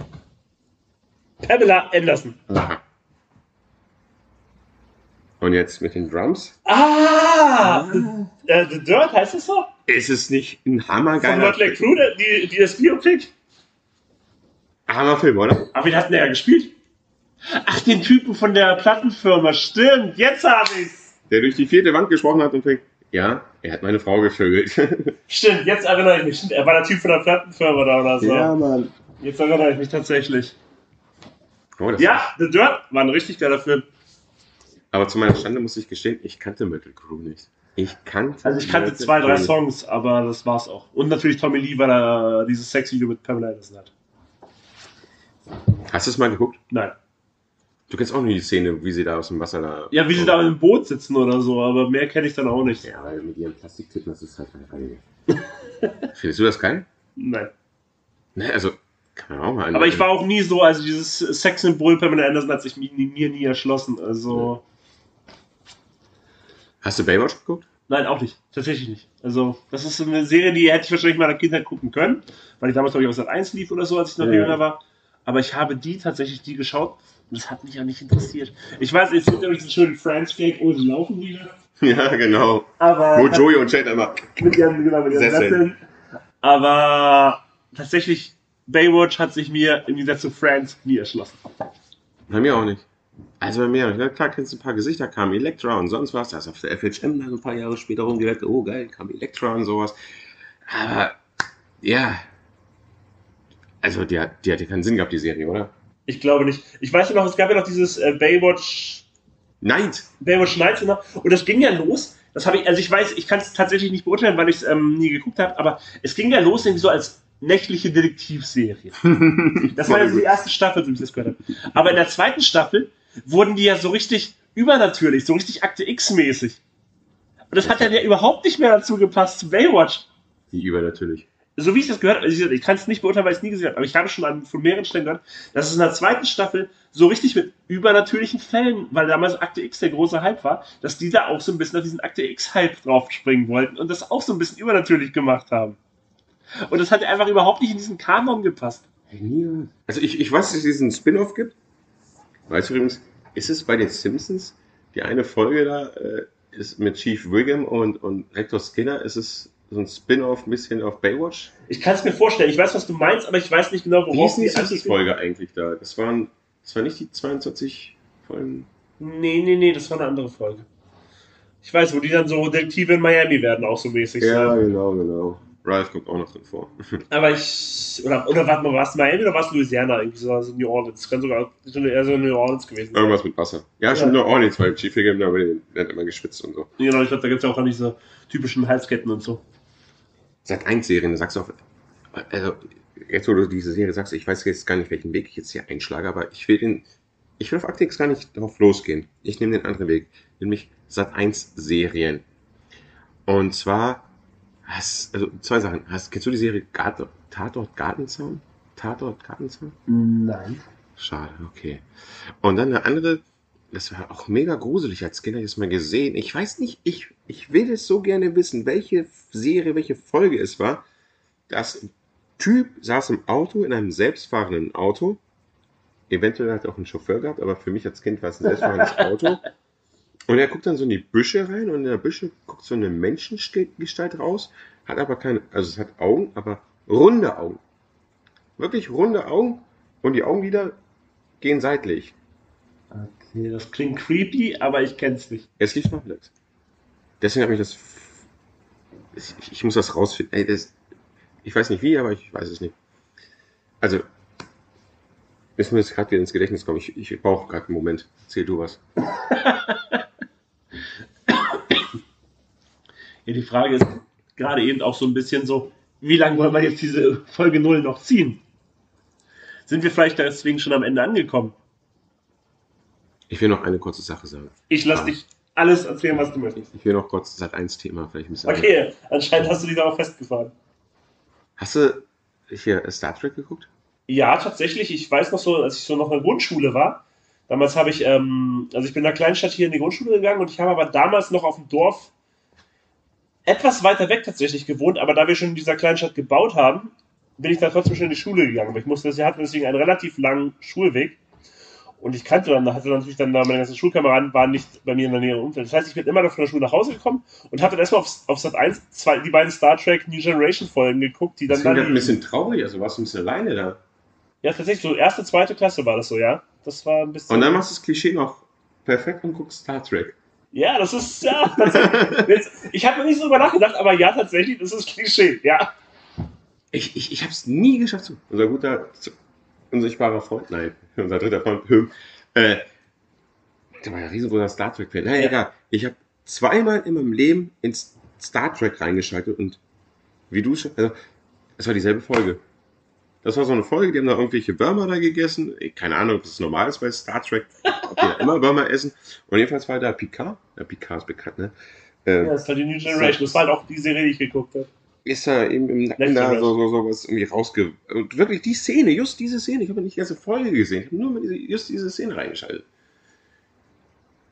Pamela Anderson. Aha. Und jetzt mit den Drums? Ah! The, äh, The Dirt heißt es so? Ist es nicht ein Von hammergeiler Motley Crue, der- die, die das Biopic? Hammerfilm, oder? Aber wen hat denn der gespielt? Ach, den Typen von der Plattenfirma. Stimmt, jetzt habe ich's. Der durch die vierte Wand gesprochen hat und fängt, ja, er hat meine Frau gevögelt. (laughs) Stimmt, jetzt erinnere ich mich. Er war der Typ von der Plattenfirma da oder so. Mann. Jetzt erinnere ich mich tatsächlich. Oh, Ja, The Dirt war ein richtig geiler Film. Aber zu meiner Schande muss ich gestehen, ich kannte Metal Crew nicht. Ich kannte. Also ich kannte Mötley zwei, drei. Songs, aber das war's auch. Und natürlich Tommy Lee, weil er dieses Sexvideo mit Pamela Anderson hat. Hast du es mal geguckt? Nein. Du kennst auch nur die Szene, wie sie da aus dem Wasser da. Ja, wie sie da im Boot sitzen oder so, aber mehr kenne ich dann auch nicht. Ja, weil mit ihren Plastiktippen, das ist halt eine Reihe. (laughs) Findest du das geil? Nein. Ne, also, kann man auch mal Aber ich war auch nie so, also dieses Sexsymbol Pamela Anderson hat sich mir nie, mir nie erschlossen. Also, Hast du Baywatch geguckt? nein, auch nicht. Tatsächlich nicht. Also, das ist eine Serie, die hätte ich wahrscheinlich mal in der Kindheit gucken können, weil ich damals, glaube ich, aus Sat 1 lief oder so, als ich noch Ja. jünger war. Aber ich habe die tatsächlich die geschaut und das hat mich auch nicht interessiert. Ich weiß, es gibt ja diesen schönen Friends-Fake, oh, sie laufen wieder. (laughs) Ja, genau. Aber. Wo Joey und Chad immer. mit ihren, genau, mit ihren. Sesseln. Aber tatsächlich, Baywatch hat sich mir im Gegensatz zu Friends nie erschlossen. Bei mir auch nicht. Also bei mir, ja, klar kennst du ein paar Gesichter, kam Elektra und sonst was. Da ist auf der FHM dann ein paar Jahre später rumgeleckt, oh geil, kam Elektra und sowas. Aber, ja. Also, die hat, die hat ja keinen Sinn gehabt, die Serie, oder? Ich glaube nicht. Ich weiß ja noch, es gab ja noch dieses äh, Baywatch, Nein! Baywatch Nights noch. Und das ging ja los. Das habe ich, also ich weiß, ich kann es tatsächlich nicht beurteilen, weil ich es ähm, nie geguckt habe, aber es ging ja los irgendwie so als nächtliche Detektivserie. (laughs) Das war ja so die erste Staffel, so wie ich das gehört habe. Aber in der zweiten Staffel wurden die ja so richtig übernatürlich, so richtig Akte X-mäßig. Und das hat dann ja überhaupt nicht mehr dazu gepasst zu Baywatch. Wie übernatürlich. So wie ich das gehört habe, also ich kann es nicht beurteilen, weil ich es nie gesehen habe, aber ich habe schon an, von mehreren Stellen gehört, dass es in der zweiten Staffel so richtig mit übernatürlichen Fällen, weil damals Akte X der große Hype war, dass die da auch so ein bisschen auf diesen Akte X-Hype draufspringen wollten und das auch so ein bisschen übernatürlich gemacht haben. Und das hat einfach überhaupt nicht in diesen Kanon gepasst. Also ich, ich weiß, dass es diesen Spin-off gibt. Weißt du übrigens, ist es bei den Simpsons, die eine Folge da äh, ist mit Chief Wiggum und, und Rector Skinner, ist es so ein Spin-off ein bisschen auf Baywatch? Ich kann es mir vorstellen. Ich weiß, was du meinst, aber ich weiß nicht genau, Wie worauf hieß denn die anspielen. Simpsons-Folge eigentlich da? Das waren, das waren nicht die 22 Folgen. Nee, nee, nee, das war eine andere Folge. Ich weiß, wo die dann so Detektive in Miami werden, auch so mäßig. Ja, so. genau, genau. Ralph kommt auch noch drin vor. (laughs) Aber ich. Oder, oder warte mal, war es Miami oder war es Louisiana? Irgendwie so also New Orleans. Das kann sogar eher so New Orleans gewesen sein. Irgendwas mit Wasser. Ja, schon nur Orleans, weil Chief der der hat immer geschwitzt und so. Genau, ich glaube, da gibt es ja auch an diese typischen Halsketten und so. Seit 1 Serien, sagst du auch, also jetzt wo du diese Serie sagst, ich weiß jetzt gar nicht, welchen Weg ich jetzt hier einschlage, aber ich will den, ich will auf Akte X gar nicht drauf losgehen. Ich nehme den anderen Weg, nämlich Sat 1 Serien. Und zwar, hast, also zwei Sachen. Hast, kennst du die Serie Gart, Tatort Gartenzaun? Tatort Gartenzaun? Nein. Schade, okay. Und dann eine andere, das war auch mega gruselig als Kind, hab ich das mal gesehen. Ich weiß nicht, ich, ich will es so gerne wissen, welche Serie, welche Folge es war. Das Typ saß im Auto, in einem selbstfahrenden Auto. Eventuell hat er auch einen Chauffeur gehabt, aber für mich als Kind war es ein selbstfahrendes (laughs) Auto. Und er guckt dann so in die Büsche rein und in der Büsche guckt so eine Menschengestalt raus, hat aber keine, also es hat Augen, aber runde Augen. Wirklich runde Augen und die Augenlider gehen seitlich. Okay, das klingt creepy, aber ich kenn's nicht. Es lief noch Netflix. Deswegen habe ich das. Ich, ich muss das rausfinden. Ey, das, ich weiß nicht wie, aber ich weiß es nicht. Also, ist mir jetzt gerade wieder ins Gedächtnis gekommen. Ich, ich brauche gerade einen Moment. Erzähl du was. (laughs) Ja, die Frage ist gerade eben auch so ein bisschen so, wie lange wollen wir jetzt diese Folge 0 noch ziehen? Sind wir vielleicht deswegen schon am Ende angekommen? Ich will noch eine kurze Sache sagen. Ich lass Ah. dich alles erzählen, was du möchtest. Ich will noch kurz Sat 1 Thema vielleicht ein bisschen. Okay, anscheinend hast du dich darauf festgefahren. Hast du hier Star Trek geguckt? Ja, tatsächlich. Ich weiß noch so, als ich so noch in der Grundschule war, damals habe ich, ähm, also ich bin in einer Kleinstadt hier in die Grundschule gegangen und ich habe aber damals noch auf dem Dorf etwas weiter weg tatsächlich gewohnt, aber da wir schon in dieser Kleinstadt gebaut haben, bin ich da trotzdem schon in die Schule gegangen. Aber ich musste, wir hatten deswegen einen relativ langen Schulweg. Und ich kannte dann, hatte natürlich dann da meine ganzen Schulkameraden waren nicht bei mir in der Nähe im Umfeld. Das heißt, ich bin immer noch von der Schule nach Hause gekommen und habe dann erstmal auf, auf Sat 1 zwei, die beiden Star Trek New Generation Folgen geguckt, die dann Das dann. ein bisschen traurig, also warst du ein bisschen alleine da. Ja, tatsächlich, so erste, zweite Klasse war das so, ja. Das war ein bisschen. Und dann machst du das Klischee noch perfekt und guckst Star Trek. Ja, das ist, ja. Jetzt, ich habe nicht so drüber nachgedacht, aber ja, tatsächlich, das ist Klischee, ja. Ich, ich, ich habe es nie geschafft. Zu. Unser guter, unsichtbarer Freund, nein, unser dritter Freund, Hüm, äh, der war ja riesengroßer Star Trek-Fan. Na Ja. egal. Ich habe zweimal in meinem Leben ins Star Trek reingeschaltet und wie du schon, also, es war dieselbe Folge. Das war so eine Folge, die haben da irgendwelche Würmer da gegessen. Keine Ahnung, ob das normal ist bei Star Trek, die da immer Würmer essen. Und jedenfalls war da Picard. Ja, Picard ist bekannt, ne? Äh, Ja, das war die New Generation. Das war halt auch die Serie, die ich geguckt habe. ist er eben im Nacken da so, so, so was irgendwie rausge... Und wirklich die Szene, just diese Szene, ich habe nicht die ganze Folge gesehen, ich habe nur mal diese, just diese Szene reingeschaltet.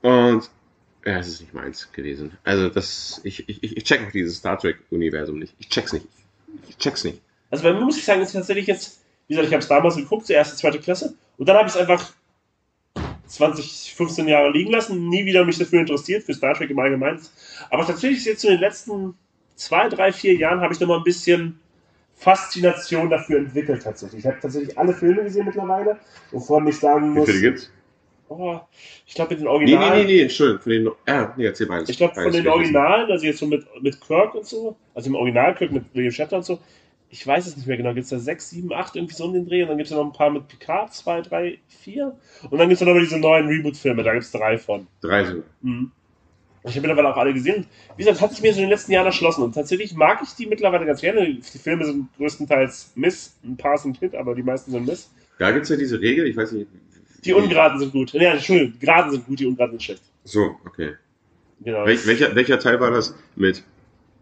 Und ja, es ist nicht meins gewesen. Also das, ich, ich, ich check auch dieses Star Trek-Universum nicht. Ich check's nicht. Ich check's nicht. Also bei mir muss ich sagen, ist tatsächlich jetzt, wie gesagt, ich habe es damals geguckt, zur erste, zweite Klasse. Und dann habe ich es einfach 20, 15 Jahre liegen lassen, nie wieder mich dafür interessiert, für Star Trek im Allgemeinen. Aber tatsächlich jetzt in den letzten zwei, drei, vier Jahren habe ich noch mal ein bisschen Faszination dafür entwickelt tatsächlich. Ich habe tatsächlich alle Filme gesehen mittlerweile, wovon ich sagen Wie muss, viele gibt's? oh, ich glaube mit den Nee, Originalen, nee, nee, nee, Entschuldigung. Von den, ja, nee, erzähl beides. ich glaube von den. Originalen, also jetzt so mit, mit Kirk und so, also im Original Kirk mit William Shatner und so, ich weiß es nicht mehr genau, gibt es da sechs, sieben, acht irgendwie so um den Dreh und dann gibt es ja noch ein paar mit Picard, zwei, drei, vier und dann gibt es noch mal diese neuen Reboot-Filme, da gibt es drei von. Drei sogar. Mhm. Ich habe mittlerweile auch alle gesehen. Wie gesagt, das hat sich mir so in den letzten Jahren erschlossen. Und tatsächlich mag ich die mittlerweile ganz gerne. Die Filme sind größtenteils Miss, ein paar sind Hit, aber die meisten sind Miss. Da gibt es ja diese Regel, ich weiß nicht. Die Ungeraden sind gut. Ja, Entschuldigung, die Geraden sind gut, die Ungeraden sind schlecht. So, okay. Genau. Wel welcher, welcher Teil war das mit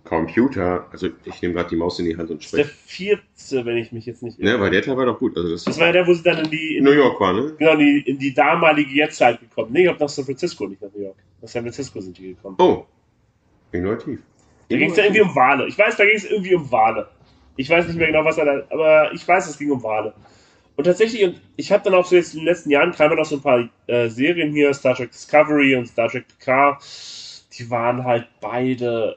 Computer? Also ich nehme gerade die Maus in die Hand und ist der spreche. vierte, wenn ich mich jetzt nicht Ne, weil der Teil war doch gut. Also das, Das war ja der, wo sie dann in die, in New York war, ne? Genau, in die, in die damalige Jetztzeit gekommen. Nee, ich glaube nach San Francisco, nicht nach New York. Nach San Francisco sind die gekommen. Oh, innovativ. Da ging es ja irgendwie um Wale. Ich weiß, da ging es irgendwie um Wale. Ich weiß nicht mehr genau, was er da, aber ich weiß, es ging um Wale. Und tatsächlich, und ich habe dann auch so jetzt in den letzten Jahren kamen noch so ein paar äh, Serien hier, Star Trek Discovery und Star Trek Picard, die waren halt beide.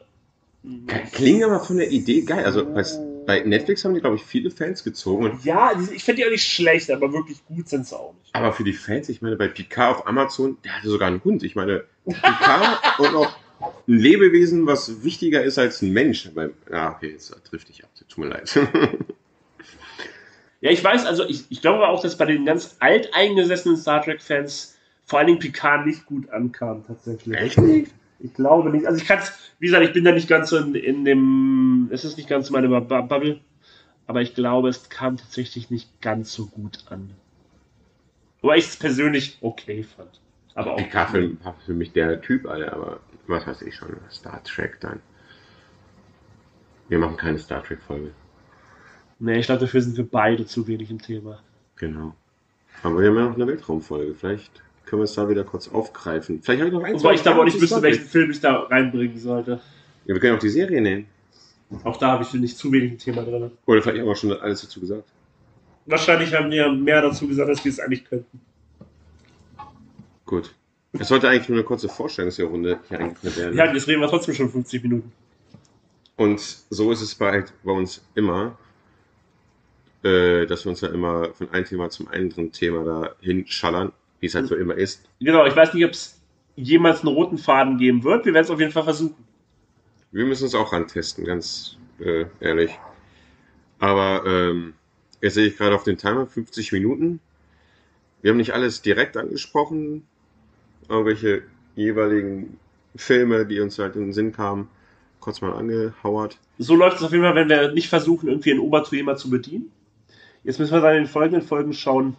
Klingen aber von der Idee geil. Also bei, bei Netflix haben die, glaube ich, viele Fans gezogen. Ja, ich finde die auch nicht schlecht, aber wirklich gut sind sie auch nicht. aber für die Fans, ich meine, bei Picard auf Amazon, der hatte sogar einen Hund. Ich meine, Picard (laughs) und noch ein Lebewesen, was wichtiger ist als ein Mensch. Ja, okay, jetzt trifft dich ab. Tut mir leid. (laughs) Ja, ich weiß, also ich, ich glaube auch, dass bei den ganz alteingesessenen Star Trek-Fans vor allen Dingen Picard nicht gut ankam, tatsächlich. Echt nicht? Ich glaube nicht. Also ich kann es, wie gesagt, ich bin da nicht ganz so in, in dem, es ist nicht ganz so meine Bu- Bu- Bubble, aber ich glaube, es kam tatsächlich nicht ganz so gut an. Wobei ich es persönlich okay fand. Aber auch. Picard für, war für mich der Typ, Alter, aber was weiß ich schon. Star Trek dann. Wir machen keine Star Trek-Folge. Nee, ich glaube, dafür sind wir beide zu wenig im Thema. Genau. Aber wir haben ja noch eine Weltraumfolge. Vielleicht können wir es da wieder kurz aufgreifen. Vielleicht habe ich noch ein, Wobei ich da aber auch nicht wüsste, welchen. Film ich da reinbringen sollte. Ja, wir können auch die Serie nehmen. Auch da habe ich nicht zu wenig im Thema drin. Oder vielleicht haben wir schon alles dazu gesagt. Wahrscheinlich haben wir mehr dazu gesagt, als wir es eigentlich könnten. Gut. Es sollte eigentlich nur eine kurze Vorstellungsrunde hier eingeführt werden. Ja, jetzt reden wir trotzdem schon 50 Minuten. Und so ist es bei, bei uns immer, äh, dass wir uns ja immer von einem Thema zum anderen Thema da hinschallern, wie es halt so immer ist. Genau, ich weiß nicht, ob es jemals einen roten Faden geben wird. Wir werden es auf jeden Fall versuchen. Wir müssen uns auch rantesten, ganz äh, ehrlich. Aber ähm, jetzt sehe ich gerade auf den Timer 50 Minuten. Wir haben nicht alles direkt angesprochen. Irgendwelche jeweiligen Filme, die uns halt in den Sinn kamen, kurz mal angehauert. So läuft es auf jeden Fall, wenn wir nicht versuchen, irgendwie ein Oberthema zu bedienen. Jetzt müssen wir dann in den folgenden Folgen schauen,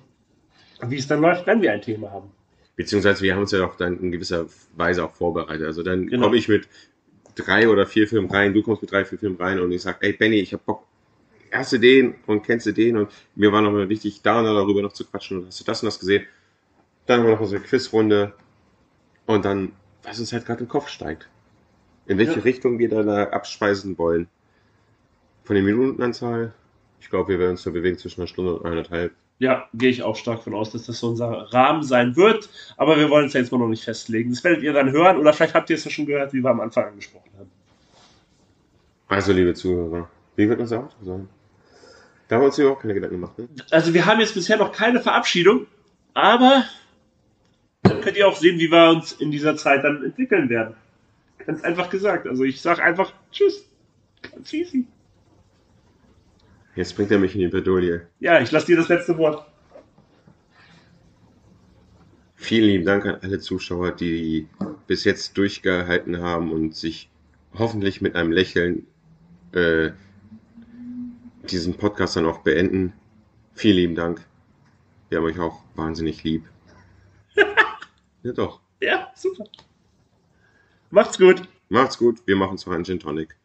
wie es dann läuft, wenn wir ein Thema haben. Beziehungsweise wir haben uns ja auch dann in gewisser Weise auch vorbereitet. Also dann Genau. komme ich mit drei oder vier Filmen rein, du kommst mit drei, vier Filmen rein und ich sag, ey Benny, ich hab Bock, hast du den und kennst du den und mir war noch mal wichtig, da und da darüber noch zu quatschen und hast du das und das gesehen. Dann haben wir noch unsere Quizrunde und dann, was uns halt gerade im Kopf steigt. In welche Ja. Richtung wir da, da abspeisen wollen. Von der Minutenanzahl, ich glaube, wir werden uns da bewegen zwischen einer Stunde und eineinhalb. Ja, gehe ich auch stark von aus, dass das so unser Rahmen sein wird. Aber wir wollen es ja jetzt mal noch nicht festlegen. Das werdet ihr dann hören oder vielleicht habt ihr es ja schon gehört, wie wir am Anfang angesprochen haben. Also, liebe Zuhörer, wie wird unser Outro sein? Da haben wir uns überhaupt keine Gedanken gemacht, ne? Also wir haben jetzt bisher noch keine Verabschiedung, aber dann könnt ihr auch sehen, wie wir uns in dieser Zeit dann entwickeln werden. Ganz einfach gesagt. Also ich sage einfach Tschüss. Ganz easy. Jetzt bringt er mich in die Bredouille. Ja, ich lasse dir das letzte Wort. Vielen lieben Dank an alle Zuschauer, die bis jetzt durchgehalten haben und sich hoffentlich mit einem Lächeln äh, diesen Podcast dann auch beenden. Vielen lieben Dank. Wir haben euch auch wahnsinnig lieb. (laughs) ja doch. Ja, super. Macht's gut. Macht's gut. Wir machen zwar einen Gin Tonic.